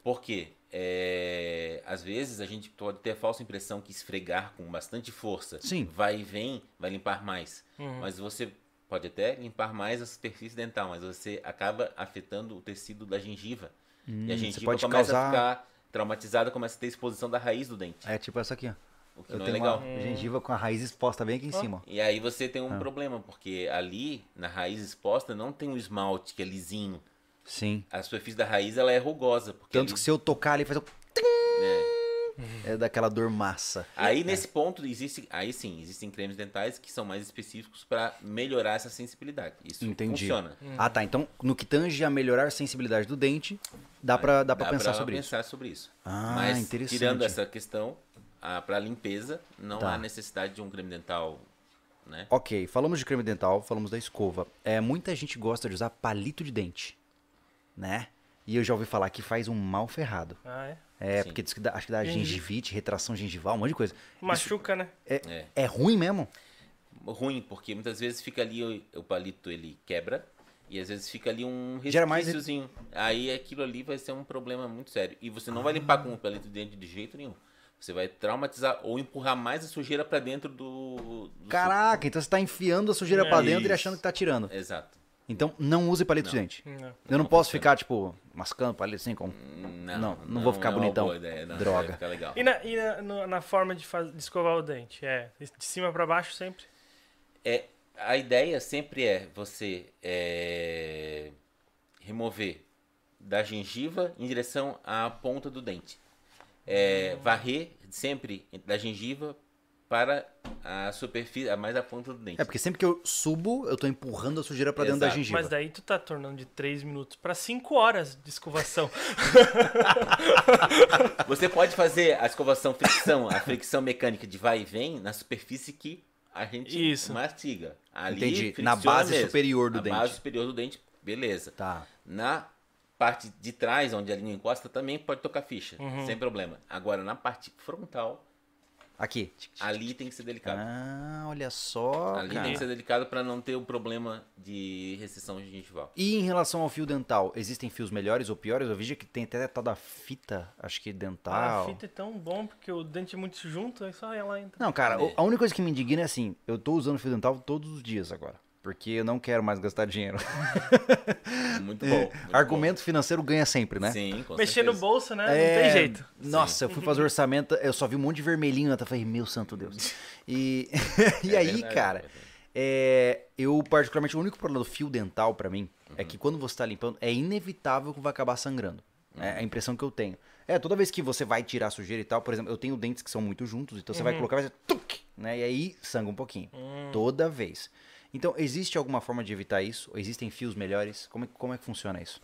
Por quê? É, às vezes a gente pode ter a falsa impressão que esfregar com bastante força Sim. vai e vem, vai limpar mais. Uhum. Mas você pode até limpar mais a superfície dental, mas você acaba afetando o tecido da gengiva. e a Hum, gengiva pode começa causar- a ficar traumatizada, começa a ter exposição da raiz do dente, É tipo essa aqui, ó. o que Eu não é legal. uma gengiva com a raiz exposta bem aqui em cima. E aí você tem Ah. um problema, porque ali, na raiz exposta, não tem um esmalte que é lisinho. Sim. A superfície da raiz ela é rugosa. Porque Tanto ali- que se eu tocar ali, faz um... né, É daquela dor massa. Aí nesse ponto existe, aí sim, existem cremes dentais que são mais específicos para melhorar essa sensibilidade. Isso Entendi. funciona. Ah, tá. Então, no que tange a melhorar a sensibilidade do dente, dá pra, dá pra pensar sobre isso. pensar sobre isso. Ah, Mas interessante. tirando essa questão, para limpeza não Tá. há necessidade de um creme dental, né? Ok, falamos de creme dental, falamos da escova. É, muita gente gosta de usar palito de dente, né? E eu já ouvi falar que faz um mal ferrado. Ah, é? É, Sim. porque diz que dá- acho que dá Gengi- gengivite, retração gengival, um monte de coisa. Machuca, né? É, É. é ruim mesmo? Ruim, porque muitas vezes fica ali o, o palito ele quebra e às vezes fica ali um Gera mais- resquíciozinho. Aí aquilo ali vai ser um problema muito sério. E você não vai limpar com o palito de dente de jeito nenhum. Você vai traumatizar ou empurrar mais a sujeira pra dentro do. do Caraca, então você tá enfiando a sujeira É pra dentro e isso. achando que tá tirando. Exato. Então não use palito de dente. Não. Eu não, Não posso funciona. ficar, tipo, mascando palito assim com. Não, Não, não vou ficar é uma bonitão. boa ideia, não, Droga. Ficar. E, na, e na, na forma de, faz, de escovar o dente? É de cima pra baixo sempre? É, a ideia sempre é você é, remover da gengiva em direção à ponta do dente. É, varrer sempre da gengiva para a superfície, a mais a ponta do dente. É, porque sempre que eu subo, eu tô empurrando a sujeira pra dentro da gengiva. Mas daí tu tá tornando de 3 minutos pra 5 horas de escovação. Você pode fazer a escovação fricção, a fricção mecânica de vai e vem na superfície que a gente Isso. mastiga. Ali Entendi. Na base mesmo. superior do na dente. base superior do dente, beleza. Tá. Na parte de trás, onde a linha encosta, também pode tocar ficha, Uhum. sem problema. Agora, na parte frontal, Aqui. ali tem que ser delicado. Ah, olha só, ali cara. tem que ser delicado para não ter o problema de recessão gengival. E em relação ao fio dental, existem fios melhores ou piores? Eu vejo que tem até a tal da fita, acho que Ah, dental. a fita é tão bom porque o dente é muito junto, é só ela entra. Não, cara, É. a única coisa que me indigna é assim, eu tô usando fio dental todos os dias agora. Porque eu não quero mais gastar dinheiro. Muito bom. muito Argumento financeiro ganha sempre, bom. né? Sim, com Mexer no certeza. bolso, né? É, Não tem jeito. Nossa, eu fui fazer orçamento, eu só vi um monte de vermelhinho, eu falei, meu santo Deus. E, e É aí, verdade, cara, é é, eu particularmente, o único problema do fio dental pra mim Uhum. é que quando você tá limpando, é inevitável que vai acabar sangrando. Uhum. É a impressão que eu tenho. É, toda vez que você vai tirar a sujeira e tal, por exemplo, eu tenho dentes que são muito juntos, então você vai colocar, vai fazer tuc, né? E aí sangra um pouquinho. Toda vez. Então, existe alguma forma de evitar isso? Existem fios melhores? Como é, como é que funciona isso?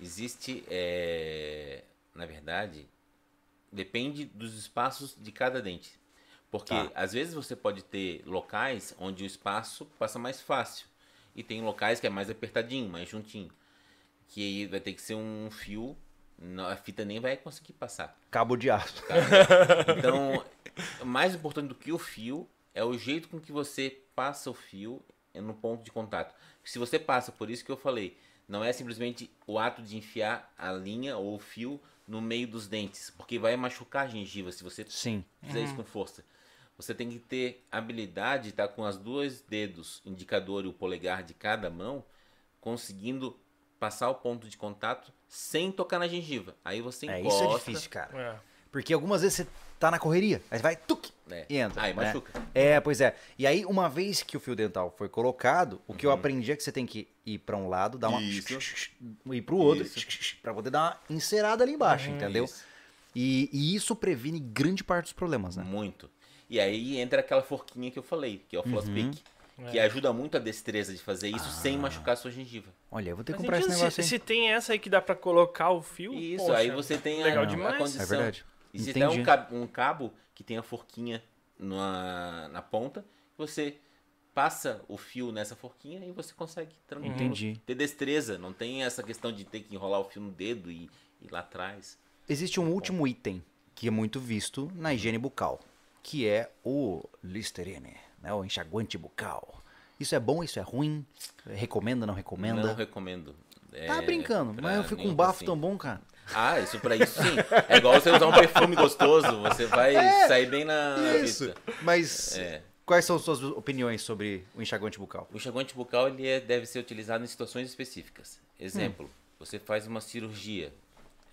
Existe, é, na verdade, depende dos espaços de cada dente. Porque Tá. às vezes você pode ter locais onde o espaço passa mais fácil. E tem locais que é mais apertadinho, mais juntinho. Que aí vai ter que ser um fio, não- a fita nem vai conseguir passar. Cabo de aço. Então, mais importante do que o fio é o jeito com que você passa o fio no ponto de contato. Se você passa, por isso que eu falei, não é simplesmente o ato de enfiar a linha ou o fio no meio dos dentes, porque vai machucar a gengiva se você Sim. fizer isso com força. Você tem que ter habilidade de estar com os dois dedos, indicador e o polegar de cada mão, conseguindo passar o ponto de contato sem tocar na gengiva. Aí você É, encosta. isso é difícil, cara. É. Porque algumas vezes você tá na correria, aí você vai tuc, É. e entra. Aí né? machuca. É, pois é. E aí, uma vez que o fio dental foi colocado, o Uhum. que eu aprendi é que você tem que ir pra um lado, dar uma. Isso. e pro outro, pra poder dar uma encerada ali embaixo, entendeu? Isso. E, e isso previne grande parte dos problemas, né? Muito. E aí entra aquela forquinha que eu falei, que é o Uhum. floss pick, que ajuda muito a destreza de fazer isso Ah. sem machucar a sua gengiva. Olha, eu vou ter que comprar esse negócio se, aí. se tem essa aí que dá pra colocar o fio. Isso, poxa, aí você tem legal a, demais. a condição. É verdade. Existe até Entendi. um cabo, um cabo que tem a forquinha na, na ponta, você passa o fio nessa forquinha e você consegue tranquilo Entendi. ter destreza. Não tem essa questão de ter que enrolar o fio no dedo e ir lá atrás. Existe um último item que é muito visto na higiene bucal, que é o Listerine, né? O enxaguante bucal. Isso é bom, isso é ruim? Recomenda, não recomenda? Não recomendo. É, Tá brincando, mas eu fico com um bafo tão bom, cara. Ah, isso pra isso sim. É igual você usar um perfume gostoso, você vai sair bem na, na vista. Mas É. quais são suas opiniões sobre o enxaguante bucal? O enxaguante bucal ele é- deve ser utilizado em situações específicas. Exemplo, você faz uma cirurgia,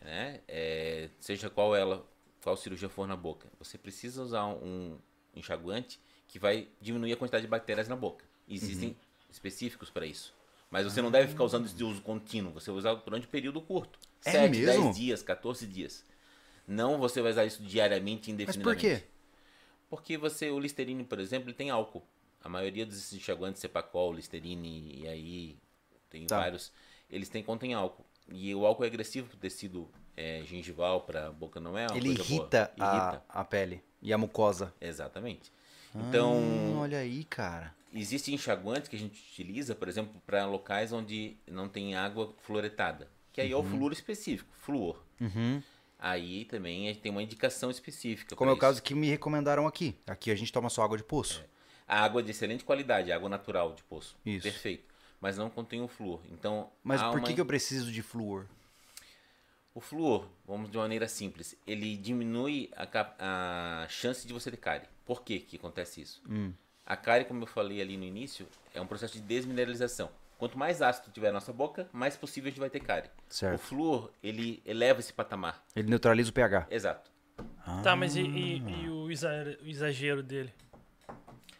né? É, seja qual ela, qual cirurgia for na boca, você precisa usar um enxaguante que vai diminuir a quantidade de bactérias na boca. Existem específicos para isso. Mas você não deve ficar usando isso de uso contínuo. Você vai usar durante um período curto. É 7, mesmo? 10 dias, 14 dias. Não você vai usar isso diariamente, Mas indefinidamente. por quê? Porque você, o Listerine, por exemplo, ele tem álcool. A maioria dos enxaguantes, Cepacol, Listerine e aí tem Tá. vários, eles têm contém álcool. E o álcool é agressivo pro tecido é, gengival, para boca não é Ele boa. irrita a, Irrita, a pele e a mucosa. exatamente. Então, Hum, olha aí, cara. Existem enxaguantes que a gente utiliza, por exemplo, para locais onde não tem água fluoretada. Que aí é o flúor específico, flúor. Uhum. Aí também tem uma indicação específica. Como é o caso que me recomendaram aqui. Aqui a gente toma só água de poço. A água é de excelente qualidade, água natural de poço. Isso. Perfeito. Mas não contém o flúor. Então, Mas por uma- que, que eu preciso de flúor? O flúor, vamos de maneira simples, ele diminui a, a chance de você ter cárie. Por que que acontece isso? Hum. A cárie, como eu falei ali no início, é um processo de desmineralização. Quanto mais ácido tiver na nossa boca, mais possível a gente vai ter cárie. Certo. O flúor, ele eleva esse patamar. Ele neutraliza o pH. Exato. Tá, mas e, e- e o, exa- o exagero dele?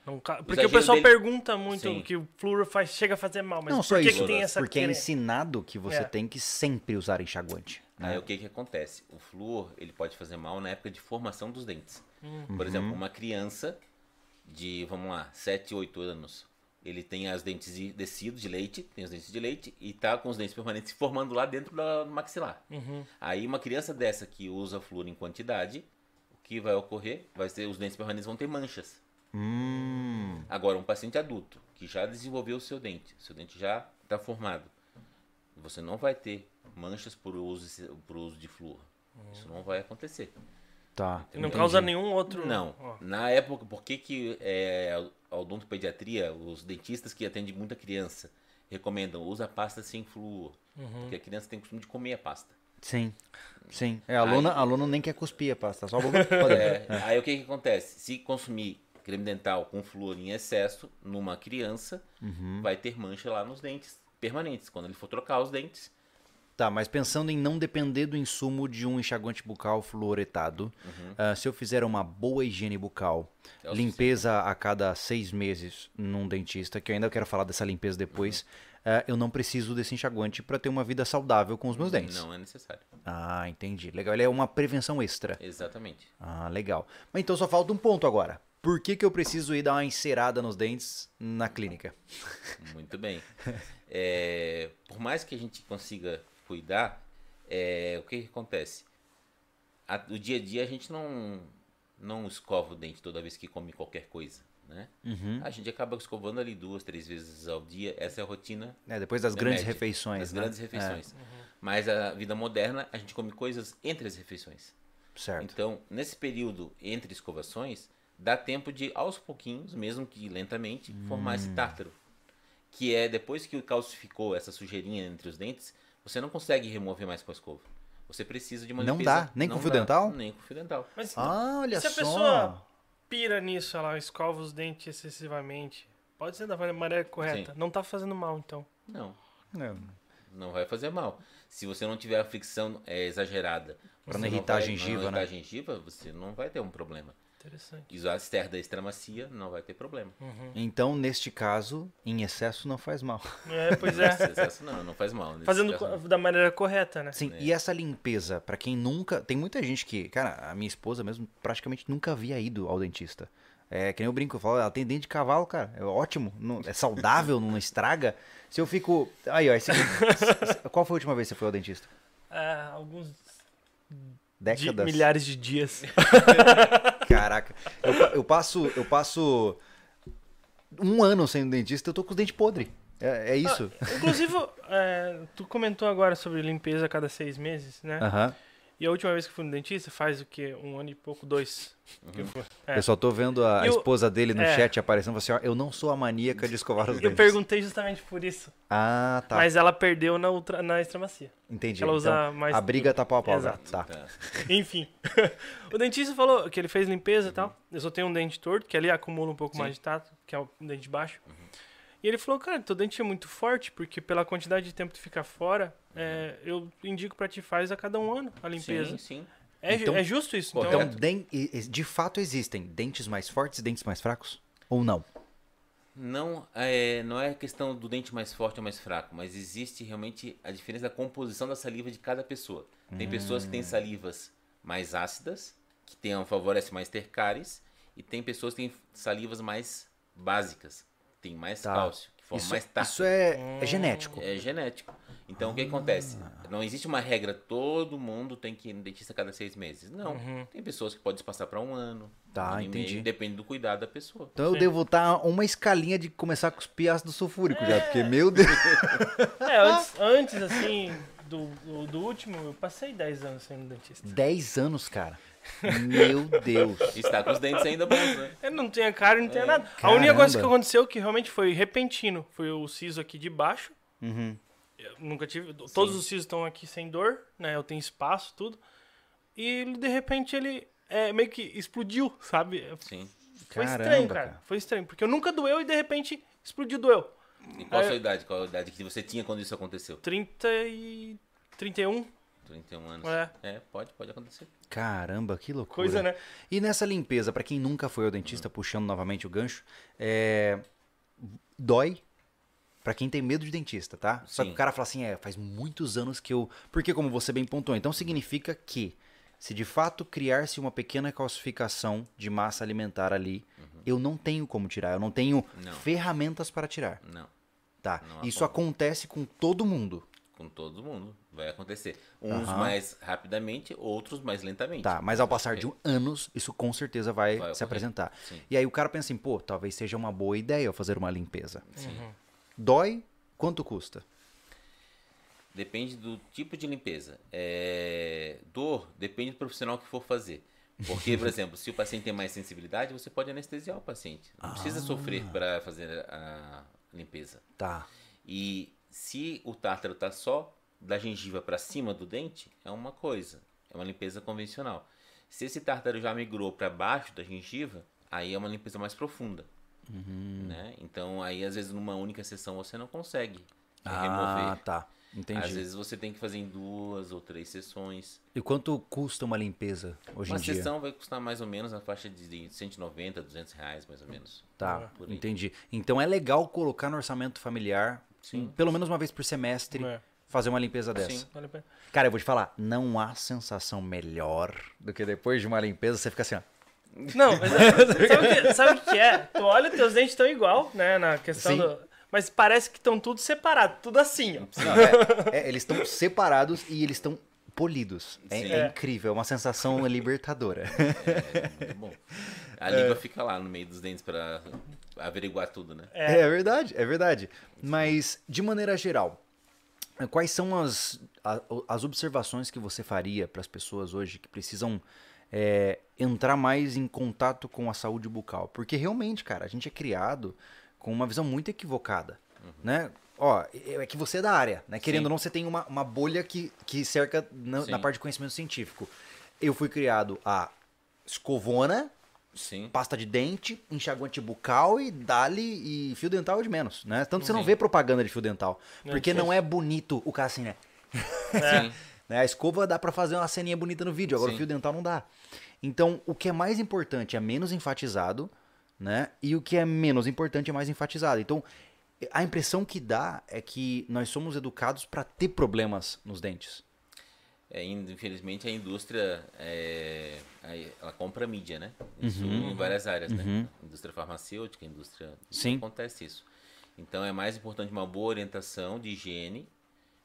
Não Porque o exagero pessoal dele- pergunta muito Sim. que o flúor faz, chega a fazer mal, mas não por só que, isso, que tem essa porque é ensinado que você É. tem que sempre usar enxaguante. né? Aí o que que acontece? O flúor, ele pode fazer mal na época de formação dos dentes. Uhum. Por exemplo, uma criança de, vamos lá, 7, 8 anos, ele tem as dentes de descido de leite, tem os dentes de leite e tá com os dentes permanentes se formando lá dentro do maxilar. Uhum. Aí uma criança dessa que usa flúor em quantidade, o que vai ocorrer? Vai ser os dentes permanentes vão ter manchas. Hum. Agora, um paciente adulto que já desenvolveu o seu dente, seu dente já está formado, você não vai ter manchas por uso, por uso de flúor. Isso não vai acontecer. Tá. Não entendi. causa nenhum outro. Não. Ó, Na época, por que, que é, a odontopediatria, os dentistas que atendem muita criança, recomendam usa pasta sem flúor? Porque a criança tem costume de comer a pasta. Sim. Sim. É, aluno, aluno nem quer cuspir a pasta, só a boca. Pode- É, Aí o que, que acontece? Se consumir creme dental com flúor em excesso numa criança, vai ter mancha lá nos dentes permanentes. Quando ele for trocar os dentes, Tá, mas pensando em não depender do insumo de um enxaguante bucal fluoretado, ah, se eu fizer uma boa higiene bucal, É o limpeza a cada seis meses num dentista, que eu ainda quero falar dessa limpeza depois, ah, eu não preciso desse enxaguante para ter uma vida saudável com os meus dentes. não é necessário. Ah, entendi. Legal. Ele é uma prevenção extra. Exatamente. Ah, legal. Mas então só falta um ponto agora. Por que, que eu preciso ir dar uma encerada nos dentes na clínica? Muito bem. É, por mais que a gente consiga cuidar, é, o que, que acontece? A- no dia a dia a gente não, não escova o dente toda vez que come qualquer coisa. Né? Uhum. A gente acaba escovando ali duas, três vezes ao dia. Essa é a rotina É, depois das da grandes média, refeições. Das né? grandes refeições. Mas a vida moderna, a gente come coisas entre as refeições. É, certo. Então, nesse período entre escovações, dá tempo de, aos pouquinhos, mesmo que lentamente, formar Hum. esse tártaro. Que é depois que calcificou essa sujeirinha entre os dentes, você não consegue remover mais com a escova. Você precisa de uma Não limpeza. dá? Nem com Não fio dá, dental? Nem com fio dental. Mas Ah, olha se a só. pessoa pira nisso, ela escova os dentes excessivamente, pode ser da maneira correta. Sim. Não tá fazendo mal, então. Não, É, não vai fazer mal. Se você não tiver a fricção é, exagerada, Pra você não irritar a vai- gengiva, não irritar né? a gengiva, você não vai ter um problema. Interessante. E a esterda extra macia não vai ter problema. Então, neste caso, em excesso não faz mal. É, pois é. Excesso não, não faz mal. Fazendo caso, da maneira correta, né? Sim, e essa limpeza, pra quem nunca. Tem muita gente que. Cara, a minha esposa mesmo praticamente nunca havia ido ao dentista. É que nem eu brinco, eu falo, ela tem dente de cavalo, cara. É ótimo, não- é saudável, não estraga. Se eu fico. Aí, ó, esse... qual foi a última vez que você foi ao dentista? Ah, alguns Décadas? milhares de dias. Caraca. Eu, eu passo. Eu passo um ano sem dentista, eu tô com os dentes podres. É, é isso. Inclusive, é, tu comentou agora sobre limpeza a cada seis meses, né? Aham. E a última vez que fui no dentista, faz o quê? Um ano e pouco, dois. eu fui. É. Eu só tô vendo a, E o- esposa dele no é. chat aparecendo assim, ó, eu não sou a maníaca de escovar os Eu dentes. perguntei justamente por isso. Ah, tá. Mas ela perdeu na, ultra, na extremacia. Entendi. ela usa Então, mais a briga tá pau a pau. Exato. Tá. Tá. Enfim. o dentista falou que ele fez limpeza e tal. Eu só tenho um dente torto, que ali acumula um pouco Sim. mais de tato, que é o dente baixo. E ele falou, cara, teu dente é muito forte, porque pela quantidade de tempo que tu fica fora, é, eu indico pra ti faz a cada um ano a limpeza. Sim, sim. É, ju- Então- é justo isso? Então, Então, Correto. den- e- e- de fato existem dentes mais fortes e dentes mais fracos? Ou não? Não é, não é questão do dente mais forte ou mais fraco, mas existe realmente a diferença da composição da saliva de cada pessoa. Tem pessoas que Hum. têm salivas mais ácidas, que tem, favorece mais ter cáries, e tem pessoas que têm salivas mais básicas, tem mais Tá. cálcio, que formam Isso, mais tártaro. isso é, é genético. É genético. Então o que acontece? Não existe uma regra, todo mundo tem que ir no dentista a cada seis meses. Não. Tem pessoas que podem se passar para um ano. Tá, um ano e meio, entendi. depende do cuidado da pessoa. Então eu Sim. devo estar uma escalinha de começar a cuspir ácido sulfúrico já, porque, meu Deus. é, antes, antes, assim, do, do, do último, eu passei 10 anos sendo dentista. 10 anos, cara. Meu Deus. Está com os dentes ainda bons, né? Eu não tinha cara, não tinha É. nada. A única coisa que Caramba. aconteceu que realmente foi repentino foi o siso aqui de baixo. Uhum. Eu nunca tive. Todos os sisos estão aqui sem dor, né? Eu tenho espaço, tudo. E ele, de repente ele é, meio que explodiu, sabe? Sim. Foi Caramba, estranho, cara. cara. Foi estranho. Porque eu nunca doeu e de repente explodiu, doeu. E qual a É. sua idade? Qual a idade que você tinha quando isso aconteceu? 30 e. 31. 31 anos. É. É, pode, pode acontecer. Caramba, que loucura. Coisa, né? E nessa limpeza, pra quem nunca foi ao dentista, puxando novamente o gancho, é... dói pra quem tem medo de dentista, tá? Só que Sim. o cara fala assim, é, faz muitos anos que eu... Porque como você bem pontuou, então significa que se de fato criar-se uma pequena calcificação de massa alimentar ali, eu não tenho como tirar, eu não tenho Uhum. Não. ferramentas para tirar, Não. tá? Não Isso acontece com todo mundo, Com todo mundo. Vai acontecer. Uns Aham. mais rapidamente, outros mais lentamente. Tá, mas ao passar de um anos, isso com certeza vai, Vai se apresentar. Sim. E aí o cara pensa assim, pô, talvez seja uma boa ideia eu fazer uma limpeza. Sim. Dói? Quanto custa? Depende do tipo de limpeza. É, Dor depende do profissional que for fazer. Porque, por exemplo, se o paciente tem mais sensibilidade, você pode anestesiar o paciente. Não precisa Ah. sofrer para fazer a limpeza. Tá. E se o tártaro tá só da gengiva para cima do dente, é uma coisa, é uma limpeza convencional. Se esse tártaro já migrou para baixo da gengiva, aí é uma limpeza mais profunda. Uhum. Né? Então, aí às vezes numa única sessão você não consegue Ah, remover. tá. Entendi. Às vezes você tem que fazer em duas ou três sessões. E quanto custa uma limpeza hoje uma em dia? sessão vai custar mais ou menos na faixa de 190, 200 reais, mais ou menos. Tá, Por aí. entendi. Então é legal colocar no orçamento familiar, Sim. pelo menos uma vez por semestre, É. fazer uma limpeza dessa. Sim. Vale a pena. Cara, eu vou te falar, não há sensação melhor do que depois de uma limpeza você fica assim, ó. Não, mas é- sabe, o que, sabe o que é? Tu olha, teus dentes estão igual, né? Na questão Sim. do. Mas parece que estão tudo separado, tudo assim, ó. Não, é- é, eles estão separados e eles estão polidos. É, é É. incrível, é uma sensação libertadora. É muito bom. A língua fica lá no meio dos dentes para averiguar tudo, né? É, é verdade, é verdade. Mas, de maneira geral, quais são as, as observações que você faria para as pessoas hoje que precisam é, entrar mais em contato com a saúde bucal? Porque realmente, cara, a gente é criado com uma visão muito equivocada, né? Ó, é é que você é da área, né? Querendo Sim. ou não, você tem uma, uma bolha que, que cerca na, na parte de conhecimento científico. Eu fui criado a escovona, Sim. pasta de dente, enxaguante bucal e dali e fio dental é de menos, né? Tanto que você não vê propaganda de fio dental. Não, Porque sim. não é bonito o cara assim, né? Sim. Né? A escova dá pra fazer uma ceninha bonita no vídeo, agora o Sim. fio dental não dá. Então, o que é mais importante é menos enfatizado, né? E o que é menos importante é mais enfatizado. Então, a impressão que dá é que nós somos educados pra ter problemas nos dentes. É, in- infelizmente a indústria é, ela compra mídia, né? Isso em várias áreas, né? Indústria farmacêutica, indústria. Sim. Acontece isso. Então é mais importante uma boa orientação de higiene.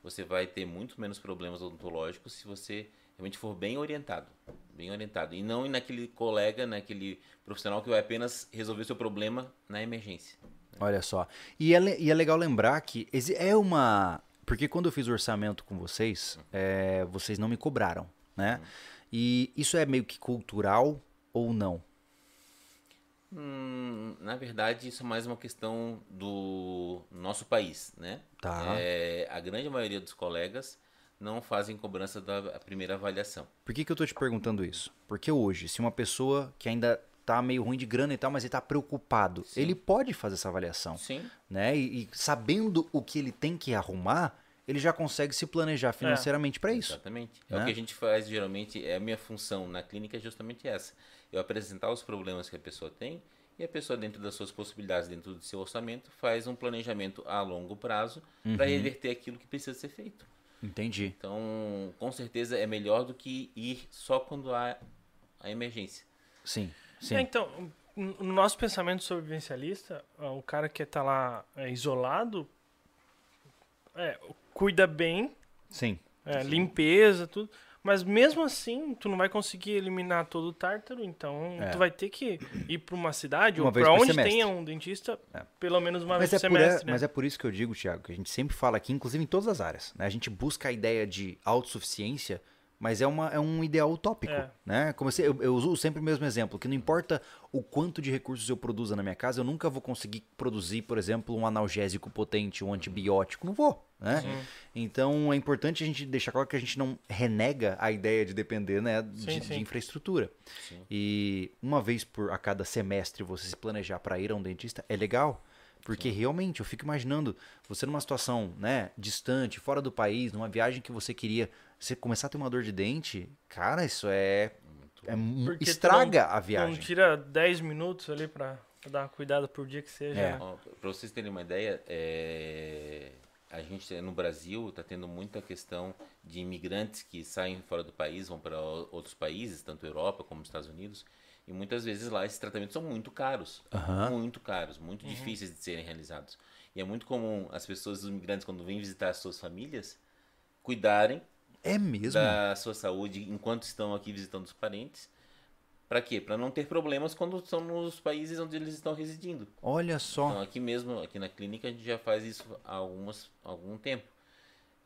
Você vai ter muito menos problemas odontológicos se você realmente for bem orientado. Bem orientado. E não naquele colega, naquele profissional que vai apenas resolver o seu problema na emergência. Olha só. E é, e é legal lembrar que é uma. Porque quando eu fiz o orçamento com vocês, é, vocês não me cobraram, né? E isso é meio que cultural ou não? Hum, na verdade, isso é mais uma questão do nosso país, né? Tá. É, a grande maioria dos colegas não fazem cobrança da primeira avaliação. Por que, que eu tô te perguntando isso? Porque hoje, se uma pessoa que ainda tá meio ruim de grana e tal, mas ele tá preocupado, Sim. ele pode fazer essa avaliação, Sim, né? E, e sabendo o que ele tem que arrumar, ele já consegue se planejar financeiramente pra isso. exatamente. É né? o que a gente faz geralmente, é a minha função na clínica é justamente essa. Eu apresentar os problemas que a pessoa tem e a pessoa, dentro das suas possibilidades, dentro do seu orçamento, faz um planejamento a longo prazo para Uhum. reverter aquilo que precisa ser feito. Entendi. Então, com certeza é melhor do que ir só quando há a emergência. Sim, sim. É, então, no no nosso pensamento sobrevivencialista, ó, o cara que tá lá é, isolado, é, cuida bem, Sim. é, limpeza, tudo, mas mesmo assim, tu não vai conseguir eliminar todo o tártaro, então É. tu vai ter que ir pra uma cidade Uma ou por onde semestre. tenha um dentista, É. pelo menos uma Mas vez é, por por, semestre, né? mas é por isso que eu digo, Thiago, que a gente sempre fala aqui, inclusive em todas as áreas. Né? A gente busca a ideia de autossuficiência, mas é, uma, é um ideal utópico. É. Né? Como eu, eu uso sempre o mesmo exemplo, que não importa o quanto de recursos eu produza na minha casa, eu nunca vou conseguir produzir, por exemplo, um analgésico potente, um antibiótico. Não vou. Né? Então é importante a gente deixar claro que a gente não renega a ideia de depender né, de, Sim, de sim. infraestrutura. Sim. E uma vez por a cada semestre você se planejar para ir a um dentista é legal. Porque realmente eu fico imaginando você numa situação, né, distante, fora do país, numa viagem que você queria, você começar a ter uma dor de dente, cara, isso é, é Porque estraga não- a viagem. Não tira 10 minutos ali pra, pra dar uma cuidada por dia que seja. É. né? Ó, Pra vocês terem uma ideia, é, a gente no Brasil está tendo muita questão de imigrantes que saem fora do país, vão para outros países, tanto Europa como Estados Unidos, e muitas vezes lá esses tratamentos são muito caros, Aham. muito caros, muito difíceis de serem realizados. E é muito comum as pessoas, os imigrantes, quando vêm visitar as suas famílias, cuidarem É mesmo? da sua saúde enquanto estão aqui visitando os parentes. Para quê? Para não ter problemas quando estão nos países onde eles estão residindo. Olha só. Então, aqui mesmo, aqui na clínica, a gente já faz isso há algumas, algum tempo.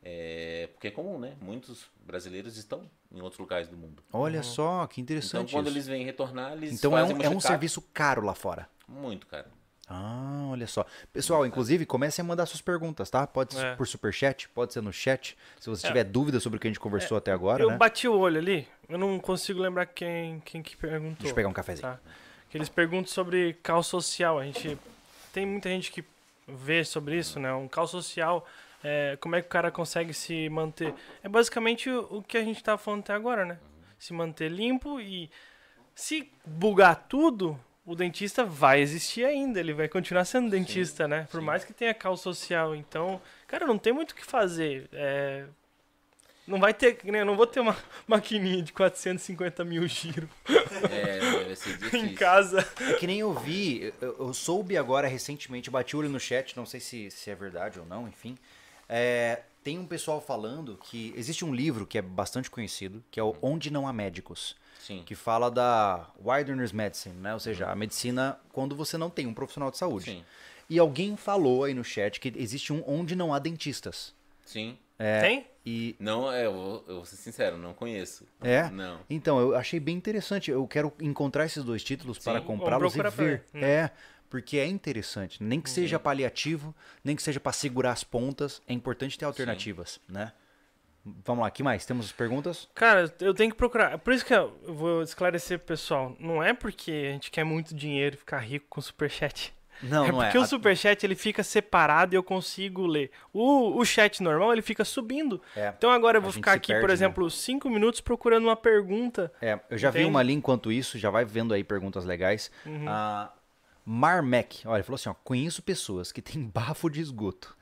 É, porque é comum, né? Muitos brasileiros estão em outros lugares do mundo. Olha só, que Então, interessante quando isso. eles vêm retornar, eles Então é um, é um serviço caro lá fora. Muito caro. Ah, olha só. Pessoal, inclusive, comecem a mandar suas perguntas, tá? Pode ser É. por superchat, pode ser no chat. Se você tiver dúvida sobre o que a gente conversou até agora, eu né? bati o olho ali, eu não consigo lembrar quem, quem que perguntou. Deixa eu pegar um cafezinho. Tá. Que eles perguntam sobre cal social. A gente tem muita gente que vê sobre isso, né? Um cal social, é, como é que o cara consegue se manter? É basicamente o, o que a gente tá falando até agora, né? Se manter limpo e se bugar tudo, o dentista vai existir ainda, ele vai continuar sendo dentista, né? Por sim. mais que tenha cal social. Então, cara, não tem muito o que fazer. É, Não vai ter, né? eu não vou ter uma maquininha de 450 mil giro É, deve ser difícil. em casa. É que nem eu vi, eu, eu soube agora recentemente, bati o olho no chat, não sei se, se é verdade ou não, enfim. É, tem um pessoal falando que existe um livro que é bastante conhecido, que é o Onde Não Há Médicos, Sim. que fala da Wilderness Medicine, né? Ou seja, a medicina quando você não tem um profissional de saúde. Sim. E alguém falou aí no chat que existe um onde não há dentistas. Sim. Tem? E Não, é, eu vou, eu vou ser sincero, não conheço. É? Não. Então, eu achei bem interessante. Eu quero encontrar esses dois títulos para Sim, comprá-los e ver. Hum. É, porque é interessante. Nem que Uhum. seja paliativo, nem que seja para segurar as pontas, é importante ter alternativas, né? Vamos lá, que mais? Temos perguntas? Cara, eu tenho que procurar. Por isso que eu vou esclarecer pro pessoal. Não é porque a gente quer muito dinheiro e ficar rico com superchat. Não, é não é. porque o superchat ele fica separado e eu consigo ler. O, o chat normal ele fica subindo. É. Então agora eu vou ficar aqui, perde, por né? exemplo, cinco minutos procurando uma pergunta. É, eu já vi Entende? uma ali enquanto isso, já vai vendo aí perguntas legais. Uhum. A Marmec, olha, ele falou assim, ó, conheço pessoas que têm bafo de esgoto.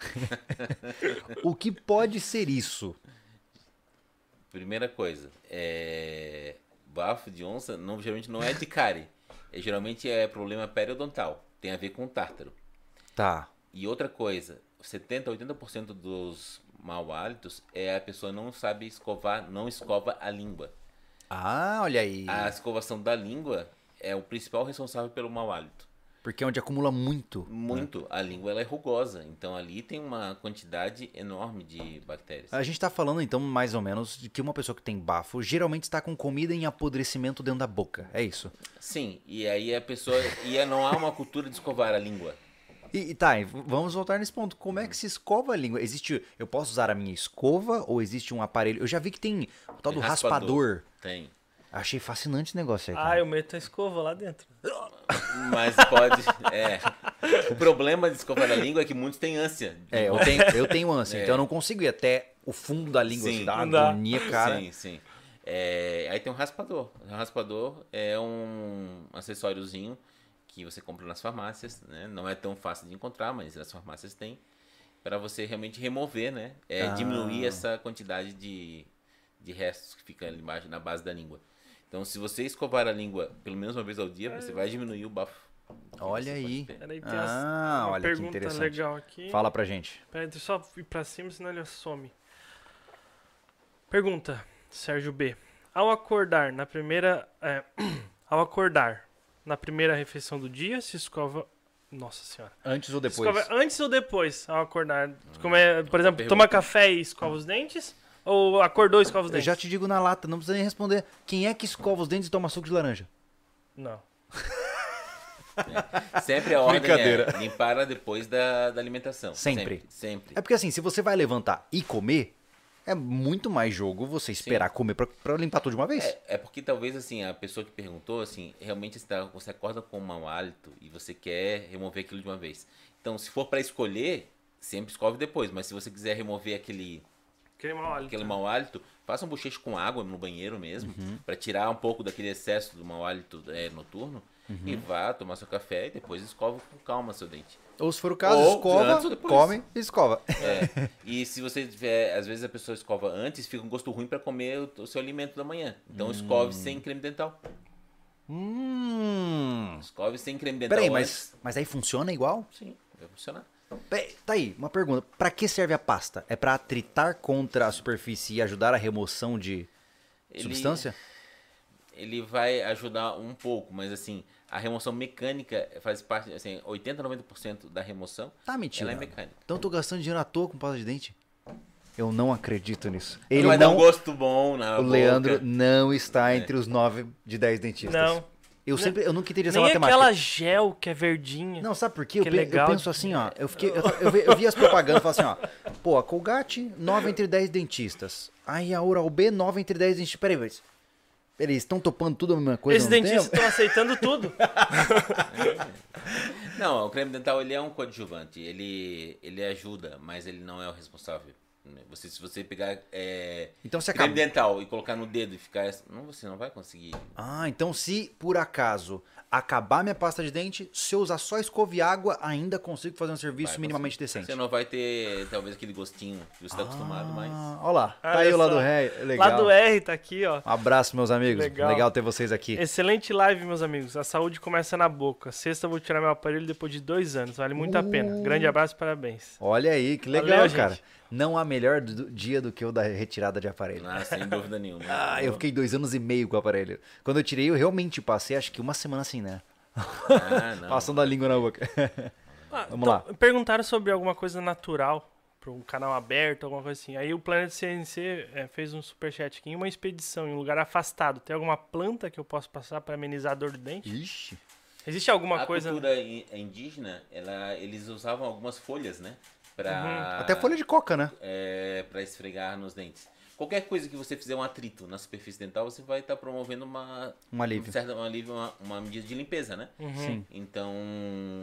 o que pode ser isso? Primeira coisa, é... bafo de onça não, geralmente não é de cárie. É, geralmente é problema periodontal. Tem a ver com tártaro. Tá. E outra coisa, 70, 80% dos mau hálitos é a pessoa não sabe escovar, não escova a língua. Ah, olha aí. A escovação da língua é o principal responsável pelo mau hálito. Porque é onde acumula muito. Muito. A língua ela é rugosa, então ali tem uma quantidade enorme de bactérias. A gente tá falando então mais ou menos de que uma pessoa que tem bafo geralmente está com comida em apodrecimento dentro da boca. É isso. Sim, e aí a pessoa. E não há uma cultura de escovar a língua. E, tá, vamos voltar nesse ponto. Como é que se escova a língua? Existe. Eu posso usar a minha escova ou existe um aparelho? Eu já vi que tem o tal do Tem raspador. Tem. Achei fascinante esse negócio aí. Ah, cara. eu meto a escova lá dentro. Mas pode. É. O problema de escovar a língua é que muitos têm ânsia. É, eu tenho, eu tenho ânsia, É. então eu não consigo ir até o fundo da língua. Sim. Não dá. agonia, cara. Sim, sim. É, aí tem um raspador. O raspador é um acessóriozinho que você compra nas farmácias, né? Não é tão fácil de encontrar, mas as farmácias têm. Para você realmente remover, né? É, Ah. Diminuir essa quantidade de, de restos que fica ali embaixo, na base da língua. Então, se você escovar a língua pelo menos uma vez ao dia, você vai diminuir o bafo. Olha aí. Peraí, tem Ah, uma olha que pergunta interessante. legal aqui. Fala pra gente. Peraí, deixa eu só ir pra cima, senão ele some. Pergunta. Sérgio B. Ao acordar na primeira. é, ao acordar na primeira refeição do dia, se escova. Nossa senhora. Antes ou depois? Escova antes ou depois ao acordar? Como é, por exemplo, pergunta. toma café e escova os dentes? Ou acordou e escova os Eu dentes? já te digo na lata, não precisa nem responder. Quem é que escova os dentes e toma suco de laranja? Não. Sempre a ordem é limpar depois da, da alimentação. Sempre. Sempre. sempre. É porque assim, se você vai levantar e comer, é muito mais jogo você esperar comer pra, pra limpar tudo de uma vez. É, é porque talvez assim, a pessoa que perguntou, assim, realmente você, tá- você acorda com um mau hálito e você quer remover aquilo de uma vez. Então, se for pra escolher, sempre escove depois. Mas se você quiser remover aquele, Aquele mau hálito. aquele mau hálito, faça um bochecho com água no banheiro mesmo, Uhum. pra tirar um pouco daquele excesso do mau hálito é, noturno. Uhum. E vá tomar seu café e depois escova com calma seu dente. Ou se for o caso, Ou escova, come e escova. É. e se você tiver, às vezes a pessoa escova antes, fica um gosto ruim pra comer o, o seu alimento da manhã. Então Hum. escove sem creme dental. Hum. Escove sem creme dental. Peraí, mas, mas aí funciona igual? Sim, vai funcionar. Tá aí, uma pergunta. Pra que serve a pasta? É pra atritar contra a superfície e ajudar a remoção de Ele- substância? Ele vai ajudar um pouco, mas assim, a remoção mecânica faz parte, assim, 80, 90% da remoção, Tá mentindo. ela é mecânica. Então eu tô gastando dinheiro à toa com pasta de dente? Eu não acredito nisso. Ele vai dar um não, gosto bom na o boca. Leandro não está entre os 9 de 10 dentistas. Não. Eu sempre, eu nunca entendi essa Nem matemática. aquela gel que é verdinha. Não, sabe por quê? Eu, Que pe- eu legal penso assim, ó. Eu, fiquei, eu, eu vi, eu vi as propagandas e falei assim, ó. Pô, a Colgate, 9 entre 10 dentistas. Aí a Oral B, 9 entre 10 dentistas. Peraí. Peraí, eles estão topando tudo a mesma coisa? Esses dentistas estão aceitando tudo. Não, o creme dental ele é um coadjuvante, ele, ele ajuda, mas ele não é o responsável. Você, se você pegar é, Então você creme acaba. dental e colocar no dedo e ficar. Não, você não vai conseguir. Ah, então se por acaso acabar minha pasta de dente, se eu usar só escova e água, ainda consigo fazer um serviço Vai minimamente conseguir. decente. Você não vai ter, talvez, aquele gostinho que você está acostumado, mas. Ah, olha lá. Tá aí o lado ré. Legal. Lá do R tá aqui, ó. Um abraço, meus amigos. Legal. Legal ter vocês aqui. Excelente live, meus amigos. A saúde começa na boca. Sexta eu vou tirar meu aparelho depois de dois anos. Vale muito a pena. Uh. Grande abraço e parabéns. Olha aí, que legal, Valeu, gente. Não há melhor do- dia do que o da retirada de aparelho. Ah, sem dúvida nenhuma. Ah, eu fiquei dois anos e meio com o aparelho. Quando eu tirei, eu realmente passei, acho que uma semana assim, né? Ah, não. Passando a língua na boca. Ah, Vamos lá. Perguntaram sobre alguma coisa natural para um canal aberto, alguma coisa assim. Aí o Planet CNC é, fez um superchat aqui. Em uma expedição em um lugar afastado, tem alguma planta que eu posso passar para amenizar a dor do dente? Ixi. Existe alguma a coisa... cultura in- indígena, ela, eles usavam algumas folhas, né? Pra, Até folha de coca, né? é, para esfregar nos dentes. Qualquer coisa que você fizer um atrito na superfície dental, você vai estar promovendo uma, Um alívio. um certo, um alívio uma, uma medida de limpeza, né? Uhum, Sim. Então,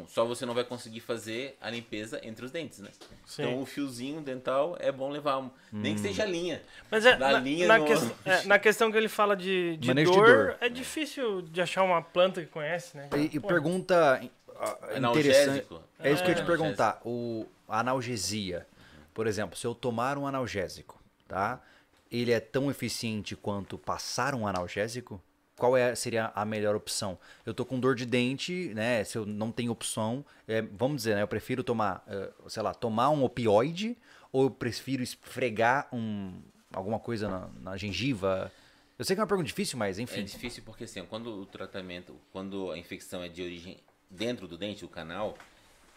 só você não vai conseguir fazer a limpeza entre os dentes, né? Sim. Então, o fiozinho dental é bom levar, um- nem Hum. que seja linha. Mas é, Na linha na, no- ques- é, na questão que ele fala de, de, Manejo de dor, dor. é difícil de achar uma planta que conhece, né? E, e pergunta ah, interessante. É isso que eu ia te É. perguntar. O analgesia. Por exemplo, se eu tomar um analgésico, tá? Ele é tão eficiente quanto passar um analgésico? Qual é, seria a melhor opção? Eu tô com dor de dente, né? Se eu não tenho opção, é, vamos dizer, né? Eu prefiro tomar, eh, sei lá, tomar um opioide ou eu prefiro esfregar um, alguma coisa na, na gengiva? Eu sei que é uma pergunta difícil, mas É enfim. difícil porque assim, quando o tratamento, quando a infecção é de origem dentro do dente, do canal,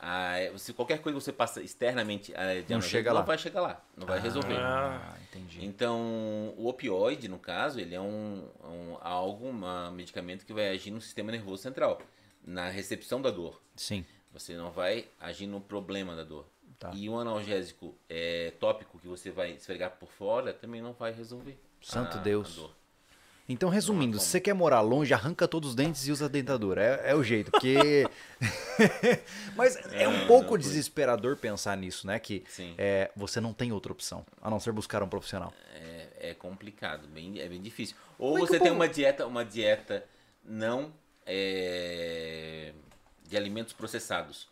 a, se qualquer coisa que você passa externamente a, de Não analgésico, chega não lá. vai chegar lá, não vai resolver. Ah, entendi. Então, o opioide, no caso, ele é um, um algo, um medicamento que vai agir no sistema nervoso central, na recepção da dor. Sim. Você não vai agir no problema da dor. Tá. E um analgésico é, tópico que você vai esfregar por fora também não vai resolver. Santo a- a Deus. dor. Então, resumindo, se você quer morar longe, arranca todos os dentes e usa a dentadura. É, é o jeito, porque. Mas é um É, pouco desesperador pensar nisso, né? Que é, você não tem outra opção, a não ser buscar um profissional. É, é complicado, bem, é bem difícil. Ou que você tem uma dieta, uma dieta não é, de alimentos processados.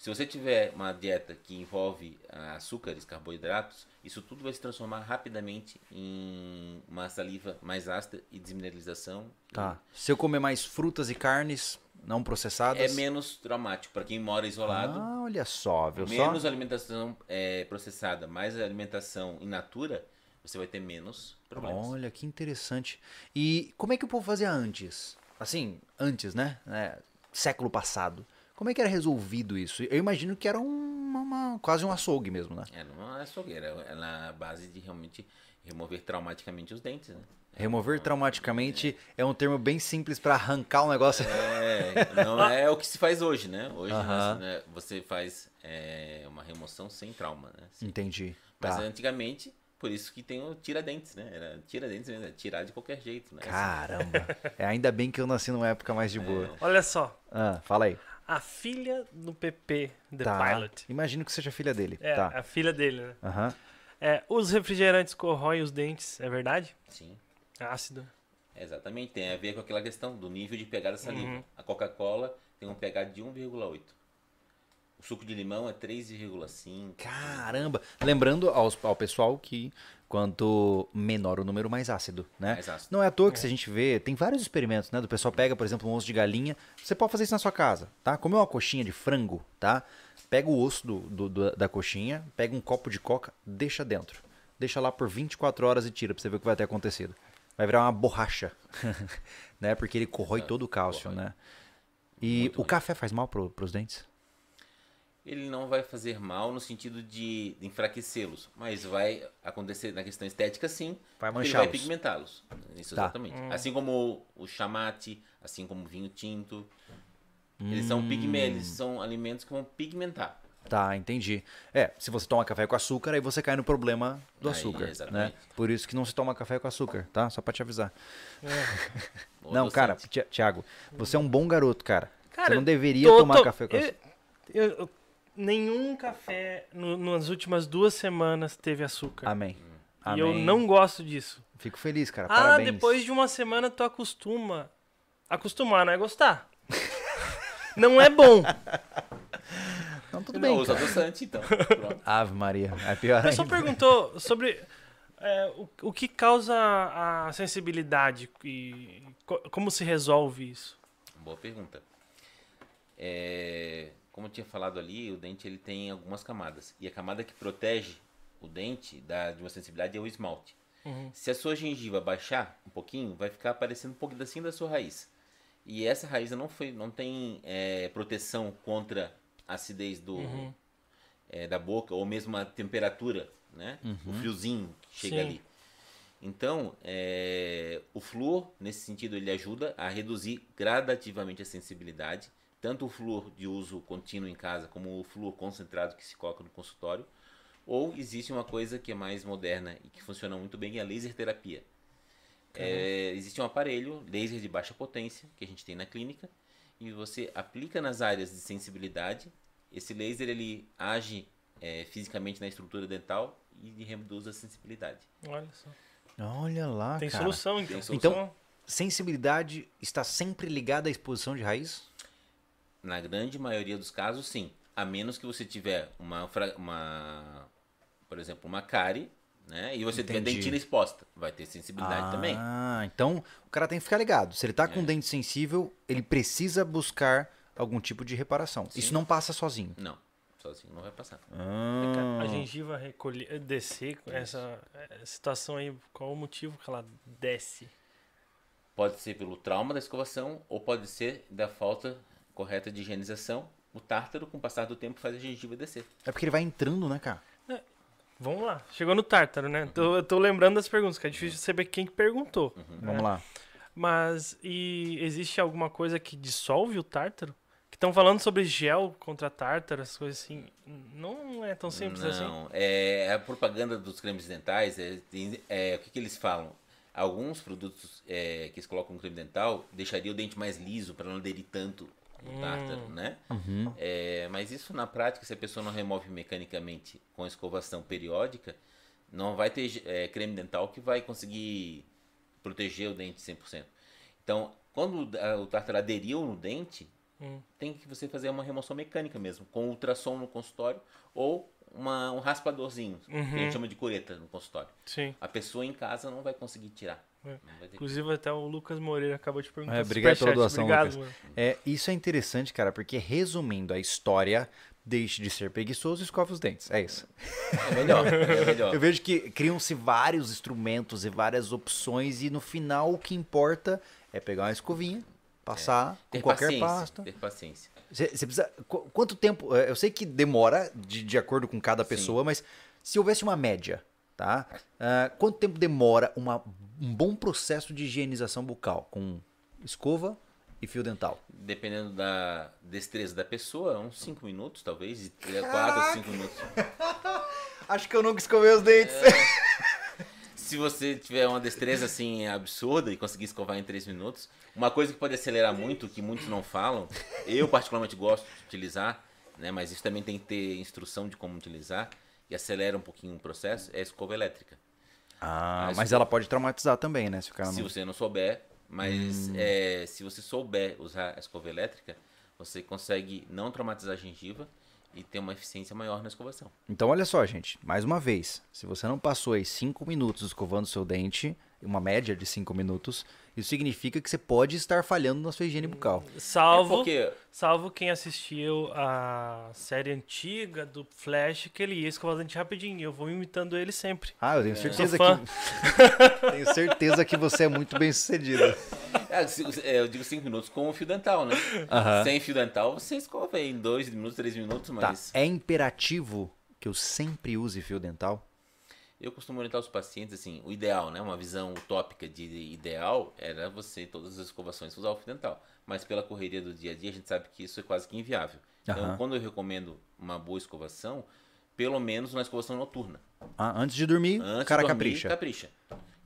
Se você tiver uma dieta que envolve ah, açúcares, carboidratos, isso tudo vai se transformar rapidamente em uma saliva mais ácida e desmineralização. Tá. Se eu comer mais frutas e carnes não É processadas. menos traumático para quem mora isolado. Ah, olha só, viu menos só? alimentação é, processada, mais alimentação in natura, você vai ter menos problemas. Olha, que interessante. E como é que o povo fazia antes? Assim, antes, né? É, século passado. Como é que era resolvido isso? Eu imagino que era uma, uma- quase um açougue mesmo, né? É, não é açougueira, é na base de realmente remover traumaticamente os dentes, né? Remover traumaticamente é um termo bem simples pra arrancar um negócio. É, não é o que se faz hoje, né? Hoje Aham. né, você faz é, uma remoção sem trauma, né? Sim. Entendi. Mas Tá. antigamente, por isso que tem o tira-dentes, né? Era tira-dentes mesmo, era tirar de qualquer jeito, né? Caramba. É ainda bem que eu nasci numa época mais de boa. Olha só, Ah, fala aí. A filha do PP, The tá. Pilot. Imagino que seja filha dele. É, tá. a filha dele, né? Aham. É, os refrigerantes corroem os dentes, é verdade? Sim. Ácido. Exatamente, tem a ver com aquela questão do nível de pegada saliva. Uhum. A Coca-Cola tem um pH de 1,8. O suco de limão é 3,5. Caramba. Lembrando aos, ao pessoal que quanto menor o número, mais ácido, né? Mais ácido. Não é à toa que se a gente vê, tem vários experimentos, né? Do pessoal pega, por exemplo, um osso de galinha. Você pode fazer isso na sua casa, tá? Comer uma coxinha de frango, tá? Pega o osso do, do- do- da coxinha, pega um copo de coca, deixa dentro. Deixa lá por 24 horas e tira pra você ver o que vai ter acontecido. Vai virar uma borracha, né? Porque ele corrói todo o cálcio, corrói. né? E Muito o ruim. café faz mal pro, pros dentes? Ele não vai fazer mal no sentido de enfraquecê-los, mas vai acontecer na questão estética sim. Vai ele vai pigmentá-los. Isso Tá. exatamente. Assim como o chamate, assim como o vinho tinto. Eles são pigmentos, eles são alimentos que vão pigmentar. Tá, entendi. É, se você toma café com açúcar, aí você cai no problema do Aí, açúcar, né? exatamente. Por isso que não se toma café com açúcar, tá? Só pra te avisar. O não, cara, Thiago, você é um bom garoto, cara. Cara, você não deveria tô- tomar tô- café com eu- açúcar. eu- eu- nenhum café no- nas últimas duas semanas teve açúcar. Amém. E eu Amém. não gosto disso. Fico feliz, cara. Ah, Parabéns. depois de uma semana tu acostuma. Acostumar não é gostar. não é bom. Não, tudo Não, bem, usa cara. adoçante, então. Pronto. Ave Maria. É pior O pessoal perguntou sobre é, o, o que causa a sensibilidade e co- como se resolve isso. Boa pergunta. É, como eu tinha falado ali, o dente ele tem algumas camadas. E a camada que protege o dente da, de uma sensibilidade é o esmalte. Uhum. Se a sua gengiva baixar um pouquinho, vai ficar aparecendo um pouquinho assim da sua raiz. E essa raiz não, foi, não tem é, proteção contra a acidez do, Uhum. é, da boca ou mesmo a temperatura, né? O friozinho que chega Sim. ali. Então, é, o flúor, nesse sentido, ele ajuda a reduzir gradativamente a sensibilidade, tanto o flúor de uso contínuo em casa, como o flúor concentrado que se coloca no consultório, ou existe uma coisa que é mais moderna e que funciona muito bem, é a laser terapia. É, existe um aparelho, laser de baixa potência, que a gente tem na clínica, e você aplica nas áreas de sensibilidade. Esse laser ele age é, fisicamente na estrutura dental e reduz a sensibilidade. Olha só. Olha lá, Tem cara. solução então. Tem Então- Sensibilidade está sempre ligada à exposição de raiz? Na grande maioria dos casos, sim. A menos que você tiver uma, uma por exemplo, uma cárie, né? E você tiver Entendi. dentina exposta. Vai ter sensibilidade também. Ah, então o cara tem que ficar ligado. Se ele tá É. com dente sensível, ele precisa buscar algum tipo de reparação. Isso não passa sozinho. Não, sozinho não vai passar. Ah, A gengiva recolher, descer, essa situação aí, qual o motivo que ela desce? Pode ser pelo trauma da escovação ou pode ser da falta correta de higienização. O tártaro, com o passar do tempo, faz a gengiva descer. É porque ele vai entrando, né, cara? Vamos lá, chegou no tártaro, né? Tô, eu tô lembrando das perguntas, que é difícil saber quem que perguntou. Vamos lá. Mas, e existe alguma coisa que dissolve o tártaro? Que estão falando sobre gel contra tártaro, essas coisas assim. Não é tão simples assim. Não, é a propaganda dos cremes dentais, é, tem- é, o que, que eles falam? Alguns produtos é, que eles colocam no creme dental deixaria o dente mais liso para não aderir tanto o tártaro, né? Uhum. É, mas isso na prática, se a pessoa não remove mecanicamente com escovação periódica, não vai ter é, creme dental que vai conseguir proteger o dente 100%. Então, quando o tártaro aderiu no dente, Hum. tem que você fazer uma remoção mecânica mesmo, com ultrassom no consultório ou uma, um raspadorzinho, que a Uhum. gente chama de cureta no consultório. Sim. A pessoa em casa não vai conseguir tirar. É. Inclusive até o Lucas Moreira acabou de perguntar. É, obrigado pela doação, Obrigado, Lucas. É, isso é interessante, cara, porque resumindo a história, deixe de ser preguiçoso e escove os dentes. É isso. É melhor, é melhor. Eu vejo que criam-se vários instrumentos e várias opções e no final o que importa é pegar uma escovinha, passar com Ter qualquer paciência, pasta. ter paciência. Você você precisa. qu- Quanto tempo? eh, Eu sei que demora de, de acordo com cada pessoa, mas se houvesse uma média, tá? Ah, quanto tempo demora uma- um bom processo de higienização bucal com escova e fio dental? Dependendo da destreza da pessoa, uns 5 minutos, talvez, de 4 a 5 minutos. Acho que eu nunca escovei os dentes. Se você tiver uma destreza assim absurda e conseguir escovar em 3 minutos, uma coisa que pode acelerar muito, que muitos não falam, eu particularmente gosto de utilizar, né, mas isso também tem que ter instrução de como utilizar e acelera um pouquinho o processo, é a escova elétrica. Ah, Mas mas ela pode traumatizar também, né? Se o cara Se não... você não souber, mas é, se você souber usar a escova elétrica, você consegue não traumatizar a gengiva e ter uma eficiência maior na escovação. Então, olha só, gente. Mais uma vez, se você não passou aí 5 minutos escovando seu dente, uma média de 5 minutos, isso significa que você pode estar falhando na sua higiene bucal. Salvo, É porque salvo quem assistiu a série antiga do Flash, que ele ia escovar os dentes rapidinho. Eu vou imitando ele sempre. Ah, eu tenho certeza Sou fã. que. tenho certeza que você é muito bem sucedido. É, é, eu digo 5 minutos com o fio dental, né? Sem fio dental, você escova em 2 minutos, 3 minutos, Tá. mas É imperativo que eu sempre use fio dental? Eu costumo orientar os pacientes assim, o ideal, né? Uma visão utópica de ideal era você, todas as escovações, usar o fio dental. Mas pela correria do dia a dia, a gente sabe que isso é quase que inviável. Então, Aham. quando eu recomendo uma boa escovação, pelo menos uma escovação noturna. Ah, antes de dormir, Antes o cara de dormir, capricha. capricha.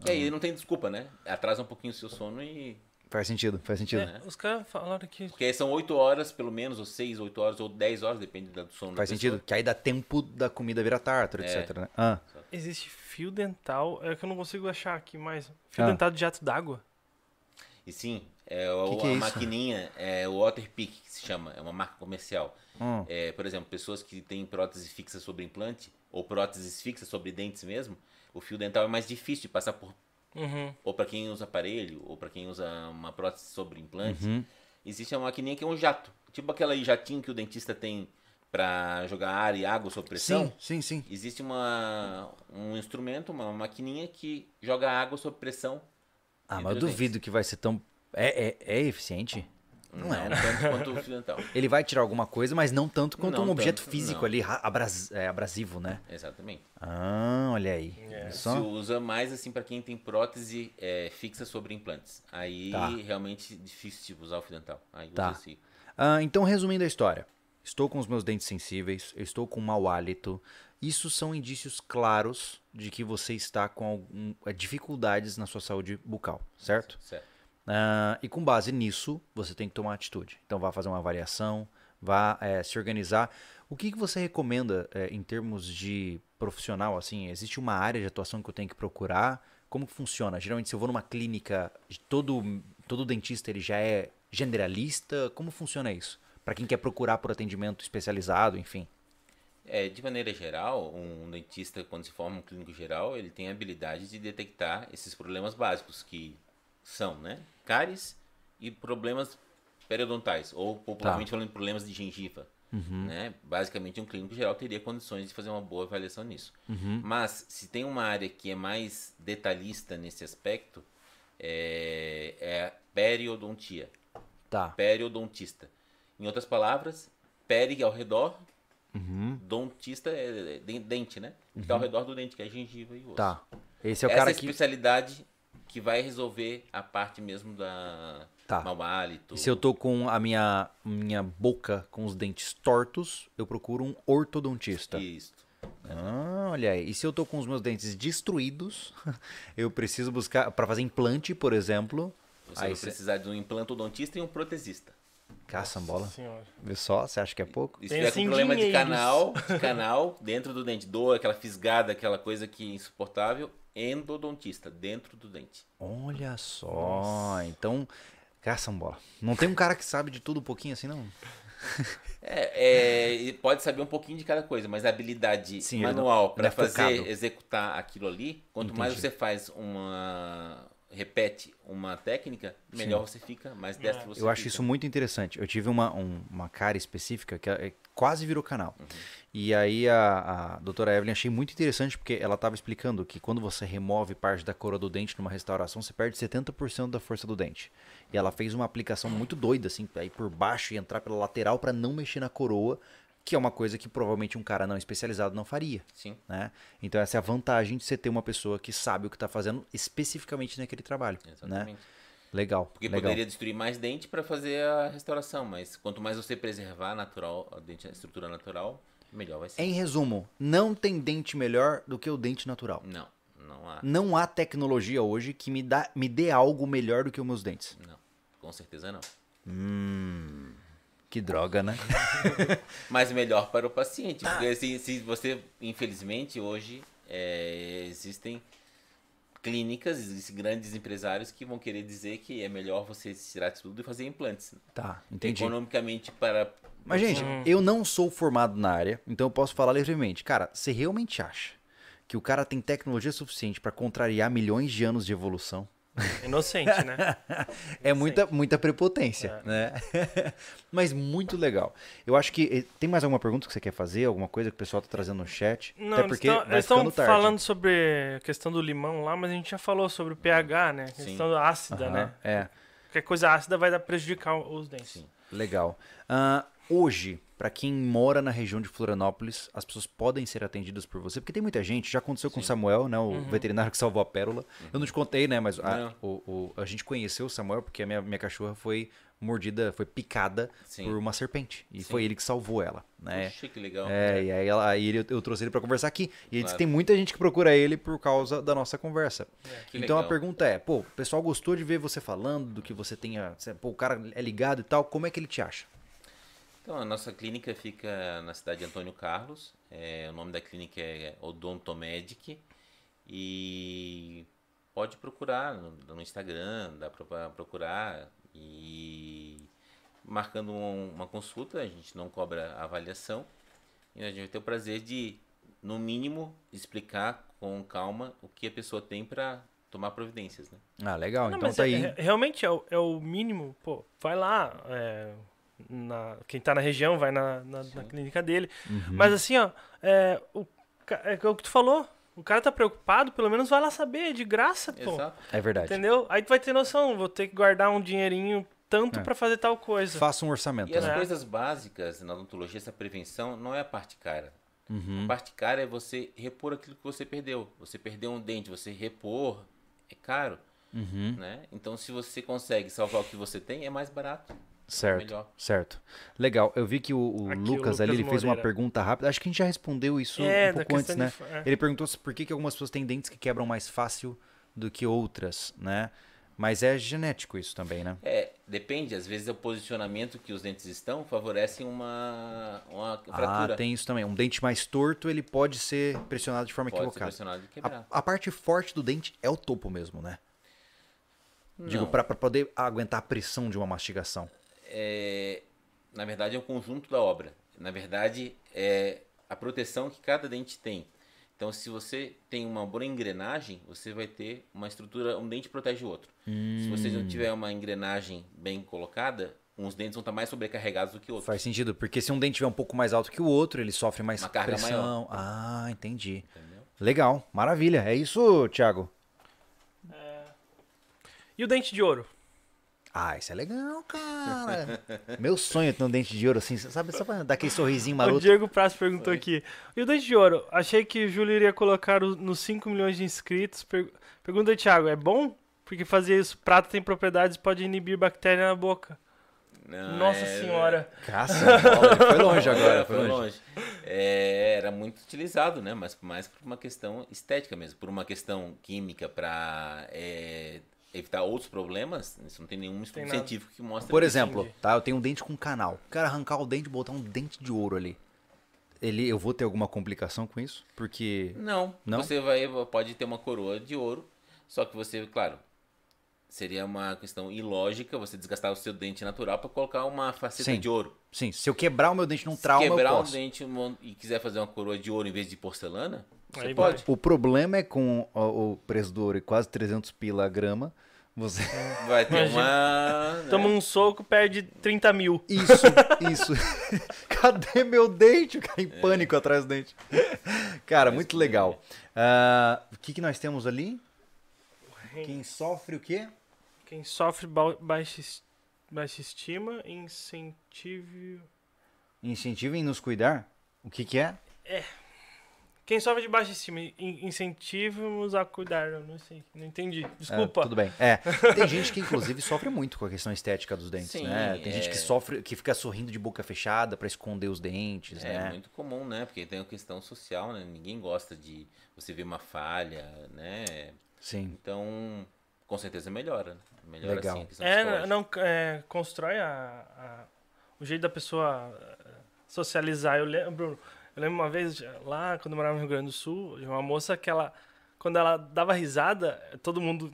Que aí não tem desculpa, né? Atrasa um pouquinho o seu sono e Faz sentido, faz sentido. É. Os caras falaram que Porque aí são 8 horas, pelo menos, ou 6, 8 horas, ou 10 horas, depende do sono Faz da sentido. pessoa. Que aí dá tempo da comida virar tártaro, É. etc. Né? Ah, existe fio dental. É que eu não consigo achar aqui mais. Fio Ah. dental de jato d'água. E sim, é o- Que que é a isso? maquininha, é o Waterpik, que se chama, é uma marca comercial. Hum. É, por exemplo, pessoas que têm prótese fixa sobre implante, ou próteses fixas sobre dentes mesmo, o fio dental é mais difícil de passar por Uhum. ou para quem usa aparelho, ou para quem usa uma prótese sobre implante, Uhum. existe uma maquininha que é um jato. Tipo aquela jatinho que o dentista tem para jogar ar e água sob pressão. sim, sim, sim. Existe uma, um instrumento, uma maquininha que joga água sob pressão. Ah, mas eu duvido que vai ser tão. É, é, é eficiente? Não, é, tanto quanto o fio dental. Ele vai tirar alguma coisa, mas não tanto quanto Não um objeto tanto, físico não. ali, ra- abras- é, abrasivo, né? Exatamente. Ah, olha aí. É. Se Só... usa mais assim para quem tem prótese é, fixa sobre implantes. Aí Tá. realmente difícil de usar o fio dental. Aí Tá. Ah, então, resumindo a história. Estou com os meus dentes sensíveis, eu estou com mau hálito. Isso são indícios claros de que você está com algum, eh, dificuldades na sua saúde bucal, certo? Certo. Ah, e com base nisso, você tem que tomar atitude. Então, vá fazer uma avaliação, vá eh, se organizar. O que, que você recomenda eh, em termos de profissional? Assim, existe uma área de atuação que eu tenho que procurar? Como que funciona? Geralmente, se eu vou numa clínica, todo, todo dentista ele já é generalista? Como funciona isso? Para quem quer procurar por atendimento especializado, enfim. É, de maneira geral, um dentista, quando se forma um clínico geral, ele tem a habilidade de detectar esses problemas básicos, que são, né? Cáries e problemas periodontais, ou popularmente falando problemas de gengiva. Né? Basicamente, um clínico geral teria condições de fazer uma boa avaliação nisso. Mas, se tem uma área que é mais detalhista nesse aspecto, é, é a periodontia Tá. periodontista. Em outras palavras, peri ao redor, dontista é de- dente, né? Que tá ao redor do dente, que é a gengiva e o osso. Tá. Esse é o Essa cara é que. especialidade que vai resolver a parte mesmo da Tá. mau hálito. E se eu tô com a minha, minha boca com os dentes tortos, eu procuro um ortodontista. Isso. Ah, olha aí. E se eu tô com os meus dentes destruídos, eu preciso buscar para fazer implante, por exemplo. Você aí vai cê- precisar de um implantodontista e um protesista. Caçambola. Senhora. Vê só, você acha que é pouco? Tiver com assim problema de dinheiros. canal, de canal dentro do dente, dor, aquela fisgada, aquela coisa que é insuportável, endodontista, dentro do dente. Olha só. Então, caçambola. Não tem um cara que sabe de tudo um pouquinho assim, não? É, é, pode saber um pouquinho de cada coisa, mas a habilidade Sim, manual para é fazer, focado. executar aquilo ali, quanto mais Entendi. você faz uma repete uma técnica, melhor você fica, mais destro você Eu acho fica. isso muito interessante. Eu tive uma, um- uma cara específica que é- quase virou canal. E aí a, a doutora Evelyn achei muito interessante porque ela estava explicando que quando você remove parte da coroa do dente numa restauração, você perde 70% da força do dente. E ela fez uma aplicação muito doida, assim, pra ir por baixo e entrar pela lateral para não mexer na coroa, que é uma coisa que provavelmente um cara não especializado não faria. Sim. Né? Então essa é a vantagem de você ter uma pessoa que sabe o que está fazendo especificamente naquele trabalho. Né? Exatamente. Legal. Porque legal. poderia destruir mais dente para fazer a restauração, mas quanto mais você preservar a natural, a, dente, a estrutura natural, melhor vai ser. Em resumo, não tem dente melhor do que o dente natural. Não, não há. Não há tecnologia hoje que me, dá, me dê algo melhor do que os meus dentes. Não, com certeza não. Que droga, né? Mas melhor para o paciente. Porque se, se você, infelizmente, hoje é, existem clínicas, existem grandes empresários que vão querer dizer que é melhor você tirar tudo e fazer implantes. Tá, entendi. Economicamente para. Mas, gente, eu não sou formado na área, então eu posso falar livremente. Cara, você realmente acha que o cara tem tecnologia suficiente para contrariar milhões de anos de evolução? Inocente, né? É muita, muita prepotência, né? Mas muito legal. Eu acho que. eh, Tem mais alguma pergunta que você quer fazer? Alguma coisa que o pessoal tá trazendo no chat? Não, Até porque eles estão tarde. falando sobre a questão do limão lá, mas a gente já falou sobre o pH, né? A questão da ácida, Aham, né? É. Qualquer coisa ácida vai dar prejudicar os dentes. Sim. Legal. Ah, hoje, para quem mora na região de Florianópolis, as pessoas podem ser atendidas por você, porque tem muita gente. Já aconteceu com o Samuel, né, o Uhum. veterinário que salvou a pérola. Eu não te contei, né, mas a, o, o- a gente conheceu o Samuel porque a minha, minha cachorra foi mordida, foi picada Sim. por uma serpente. E Sim. foi ele que salvou ela, né? Puxa, que legal. É, e aí, ela, aí ele- eu trouxe ele para conversar aqui. E ele disse Claro. que tem muita gente que procura ele por causa da nossa conversa. que então a legal. pergunta é, pô, o pessoal gostou de ver você falando, do que você tenha. Pô, o cara é ligado e tal, como é que ele te acha? Então, a nossa clínica fica na cidade de Antônio Carlos. É, o nome da clínica é Odontomedic. E pode procurar no, no Instagram, dá para procurar. E marcando um- uma consulta, a gente não cobra avaliação. E a gente vai ter o prazer de, no mínimo, explicar com calma o que a pessoa tem para tomar providências. Né? Ah, legal. Não, então tá é- aí. é- realmente é o, é o mínimo. Pô, vai lá. é, na, quem tá na região vai na, na, na clínica dele. Uhum. Mas assim, ó, é, o, é o que tu falou. O cara tá preocupado, pelo menos vai lá saber, é de graça, pô. Exato. É verdade. Entendeu? Aí tu vai ter noção, vou ter que guardar um dinheirinho tanto É. pra fazer tal coisa. Faça um orçamento. E as né? É. coisas básicas na odontologia, essa prevenção, não é a parte cara. Uhum. A parte cara é você repor aquilo que você perdeu. Você perdeu um dente, você repor, é caro, Uhum. né? Então, se você consegue salvar o que você tem, é mais barato. Certo, melhor. certo. Legal. Eu vi que o, o o Lucas ali Lucas ele fez uma pergunta rápida. Acho que a gente já respondeu isso É, um pouco antes, né? de é. Ele perguntou se por que, que algumas pessoas têm dentes que quebram mais fácil do que outras, né? Mas é genético isso também, né? É, depende. Às vezes, o posicionamento que os dentes estão favorece uma, uma Ah, fratura. tem isso também. Um dente mais torto, ele pode ser pressionado de forma Pode ser equivocada. pressionado e quebrar. A, a parte forte do dente é o topo mesmo, né? Digo, Não. pra, pra poder aguentar a pressão de uma mastigação. É, na verdade, é o conjunto da obra. Na verdade, é a proteção que cada dente tem. Então, se você tem uma boa engrenagem, você vai ter uma estrutura, um dente protege o outro. Se você Hum. não tiver uma engrenagem bem colocada, uns dentes vão estar mais sobrecarregados do que outros. Faz sentido, porque se um dente tiver um pouco mais alto que o outro, ele sofre mais Uma carga pressão. Ah, entendi. Entendeu? Legal, maravilha. É isso, Thiago? E o dente de ouro? Ah, isso é legal, cara. Meu sonho é ter um dente de ouro assim, sabe? Só pra dar aquele sorrisinho O maroto. Diego Prazo perguntou aqui. E o dente de ouro? Achei que o Júlio iria colocar o- nos 5 milhões de inscritos. Per- Pergunta aí, Thiago, é bom? Porque fazer isso, prata tem propriedades, pode inibir bactéria na boca. Não, Nossa é- senhora. Caça, foi longe agora, foi foi longe. longe. É, era muito utilizado, né? Mas mais por uma questão estética mesmo, por uma questão química para evitar outros problemas. Isso não tem nenhum estudo nada. científico que mostre. Por exemplo, Entendi. tá? Eu tenho um dente com canal. O cara arrancar o dente e botar um dente de ouro ali. Ele, eu vou ter alguma complicação com isso? Porque. Não, Não? você vai pode ter uma coroa de ouro, só que você, claro, seria uma questão ilógica você desgastar o seu dente natural para colocar uma faceta Sim. de ouro. Sim, se eu quebrar o meu dente num Se trauma, eu quebrar um posso. dente um- e quiser fazer uma coroa de ouro em vez de porcelana, Você Aí pode. O problema é com o, o preço do ouro e quase 300 pila a grama, você... Vai ter Imagina. uma. né? Toma um soco, perde 30 mil. Isso, isso. Cadê meu dente? O cara em pânico atrás do dente. Cara, muito legal. Ah, o que, que nós temos ali? Quem sofre o quê? Quem sofre ba- baixa, baixa estima, incentivo. Incentivem nos cuidar? O que, que é? Quem sofre de baixa estima, in- incentiva-nos a cuidar. Eu não sei, não entendi. Ah, Desculpa. tudo bem. É, tem gente que inclusive sofre muito com a questão estética dos dentes, Sim, né? Tem gente é. que sofre, que fica sorrindo de boca fechada pra esconder os dentes, É né? muito comum, né? Porque tem a questão social, né? Ninguém gosta de você ver uma falha, né? Sim. Então, com certeza melhora. né? Melhora Legal. sim a questão É, não, é, constrói a, a- o jeito da pessoa eh, socializar. Eu lembro, eu lembro uma vez, lá quando eu morava no Rio Grande do Sul, de uma moça que ela, quando ela dava risada, todo mundo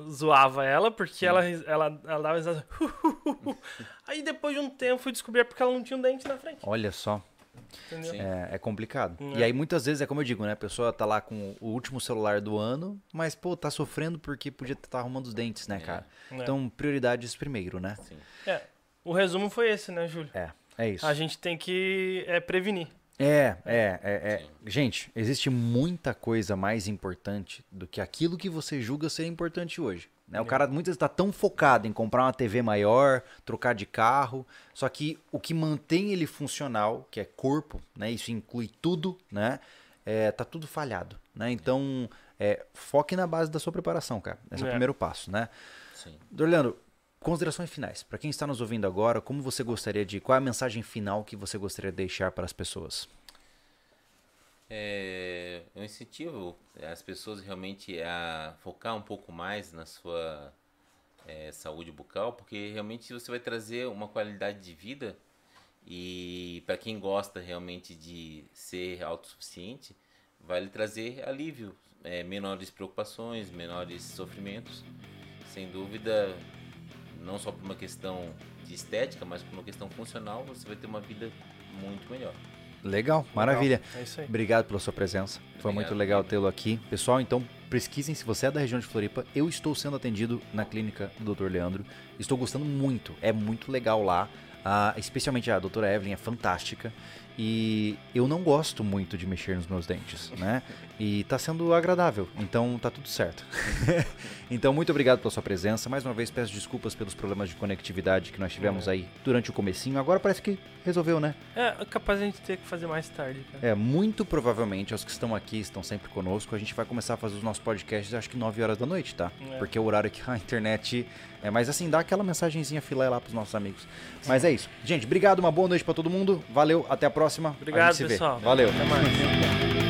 zoava ela, porque ela, ela, ela dava risada. Aí depois de um tempo fui descobrir é porque ela não tinha um dente na frente. Olha só. É, é complicado. Hum, E é. aí, muitas vezes, é como eu digo, né? A pessoa tá lá com o último celular do ano, mas, pô, tá sofrendo porque podia estar arrumando os dentes, né, É. cara? É. Então, prioridades primeiro, né? Sim. É, o resumo foi esse, né, Júlio? É, é isso. A gente tem que é, prevenir. É, é, é, é. Gente, existe muita coisa mais importante do que aquilo que você julga ser importante hoje. Né? O cara muitas vezes tá tão focado em comprar uma TV maior, trocar de carro, só que o que mantém ele funcional, que é corpo, né? Isso inclui tudo, né? É, tá tudo falhado, né? Então, é, foque na base da sua preparação, cara. Esse é, o É. primeiro passo, né? Sim. Dorleandro, considerações finais. Para quem está nos ouvindo agora, como você gostaria de. Qual é a mensagem final que você gostaria de deixar para as pessoas? É, eu incentivo as pessoas realmente a focar um pouco mais na sua é, saúde bucal, porque realmente você vai trazer uma qualidade de vida e para quem gosta realmente de ser autossuficiente, vai lhe trazer alívio, é, menores preocupações, menores sofrimentos. Sem dúvida, não só por uma questão de estética, mas por uma questão funcional, você vai ter uma vida muito melhor. Legal, maravilha. É isso aí. Obrigado pela sua presença. Foi Obrigado, muito legal tê-lo aqui. Pessoal, então pesquisem se você é da região de Floripa. Eu estou sendo atendido na clínica do Dr. Leandro. Estou gostando muito. É muito legal lá. Ah, especialmente a doutora Evelyn é fantástica. E eu não gosto muito de mexer nos meus dentes, né? E tá sendo agradável, então tá tudo certo. então, muito obrigado pela sua presença. Mais uma vez, peço desculpas pelos problemas de conectividade que nós tivemos aí durante o comecinho. Agora parece que resolveu, né? É capaz a gente ter que fazer mais tarde, cara. É, muito provavelmente os que estão aqui, estão sempre conosco, a gente vai começar a fazer os nossos podcasts acho que 9 horas da noite, tá? É. Porque é o horário que a internet é, mas assim, dá aquela mensagenzinha filé lá pros nossos amigos. Mas é isso. Gente, obrigado, uma boa noite pra todo mundo. Valeu, até a próxima. A Obrigado, gente se vê. pessoal. Valeu. Até mais.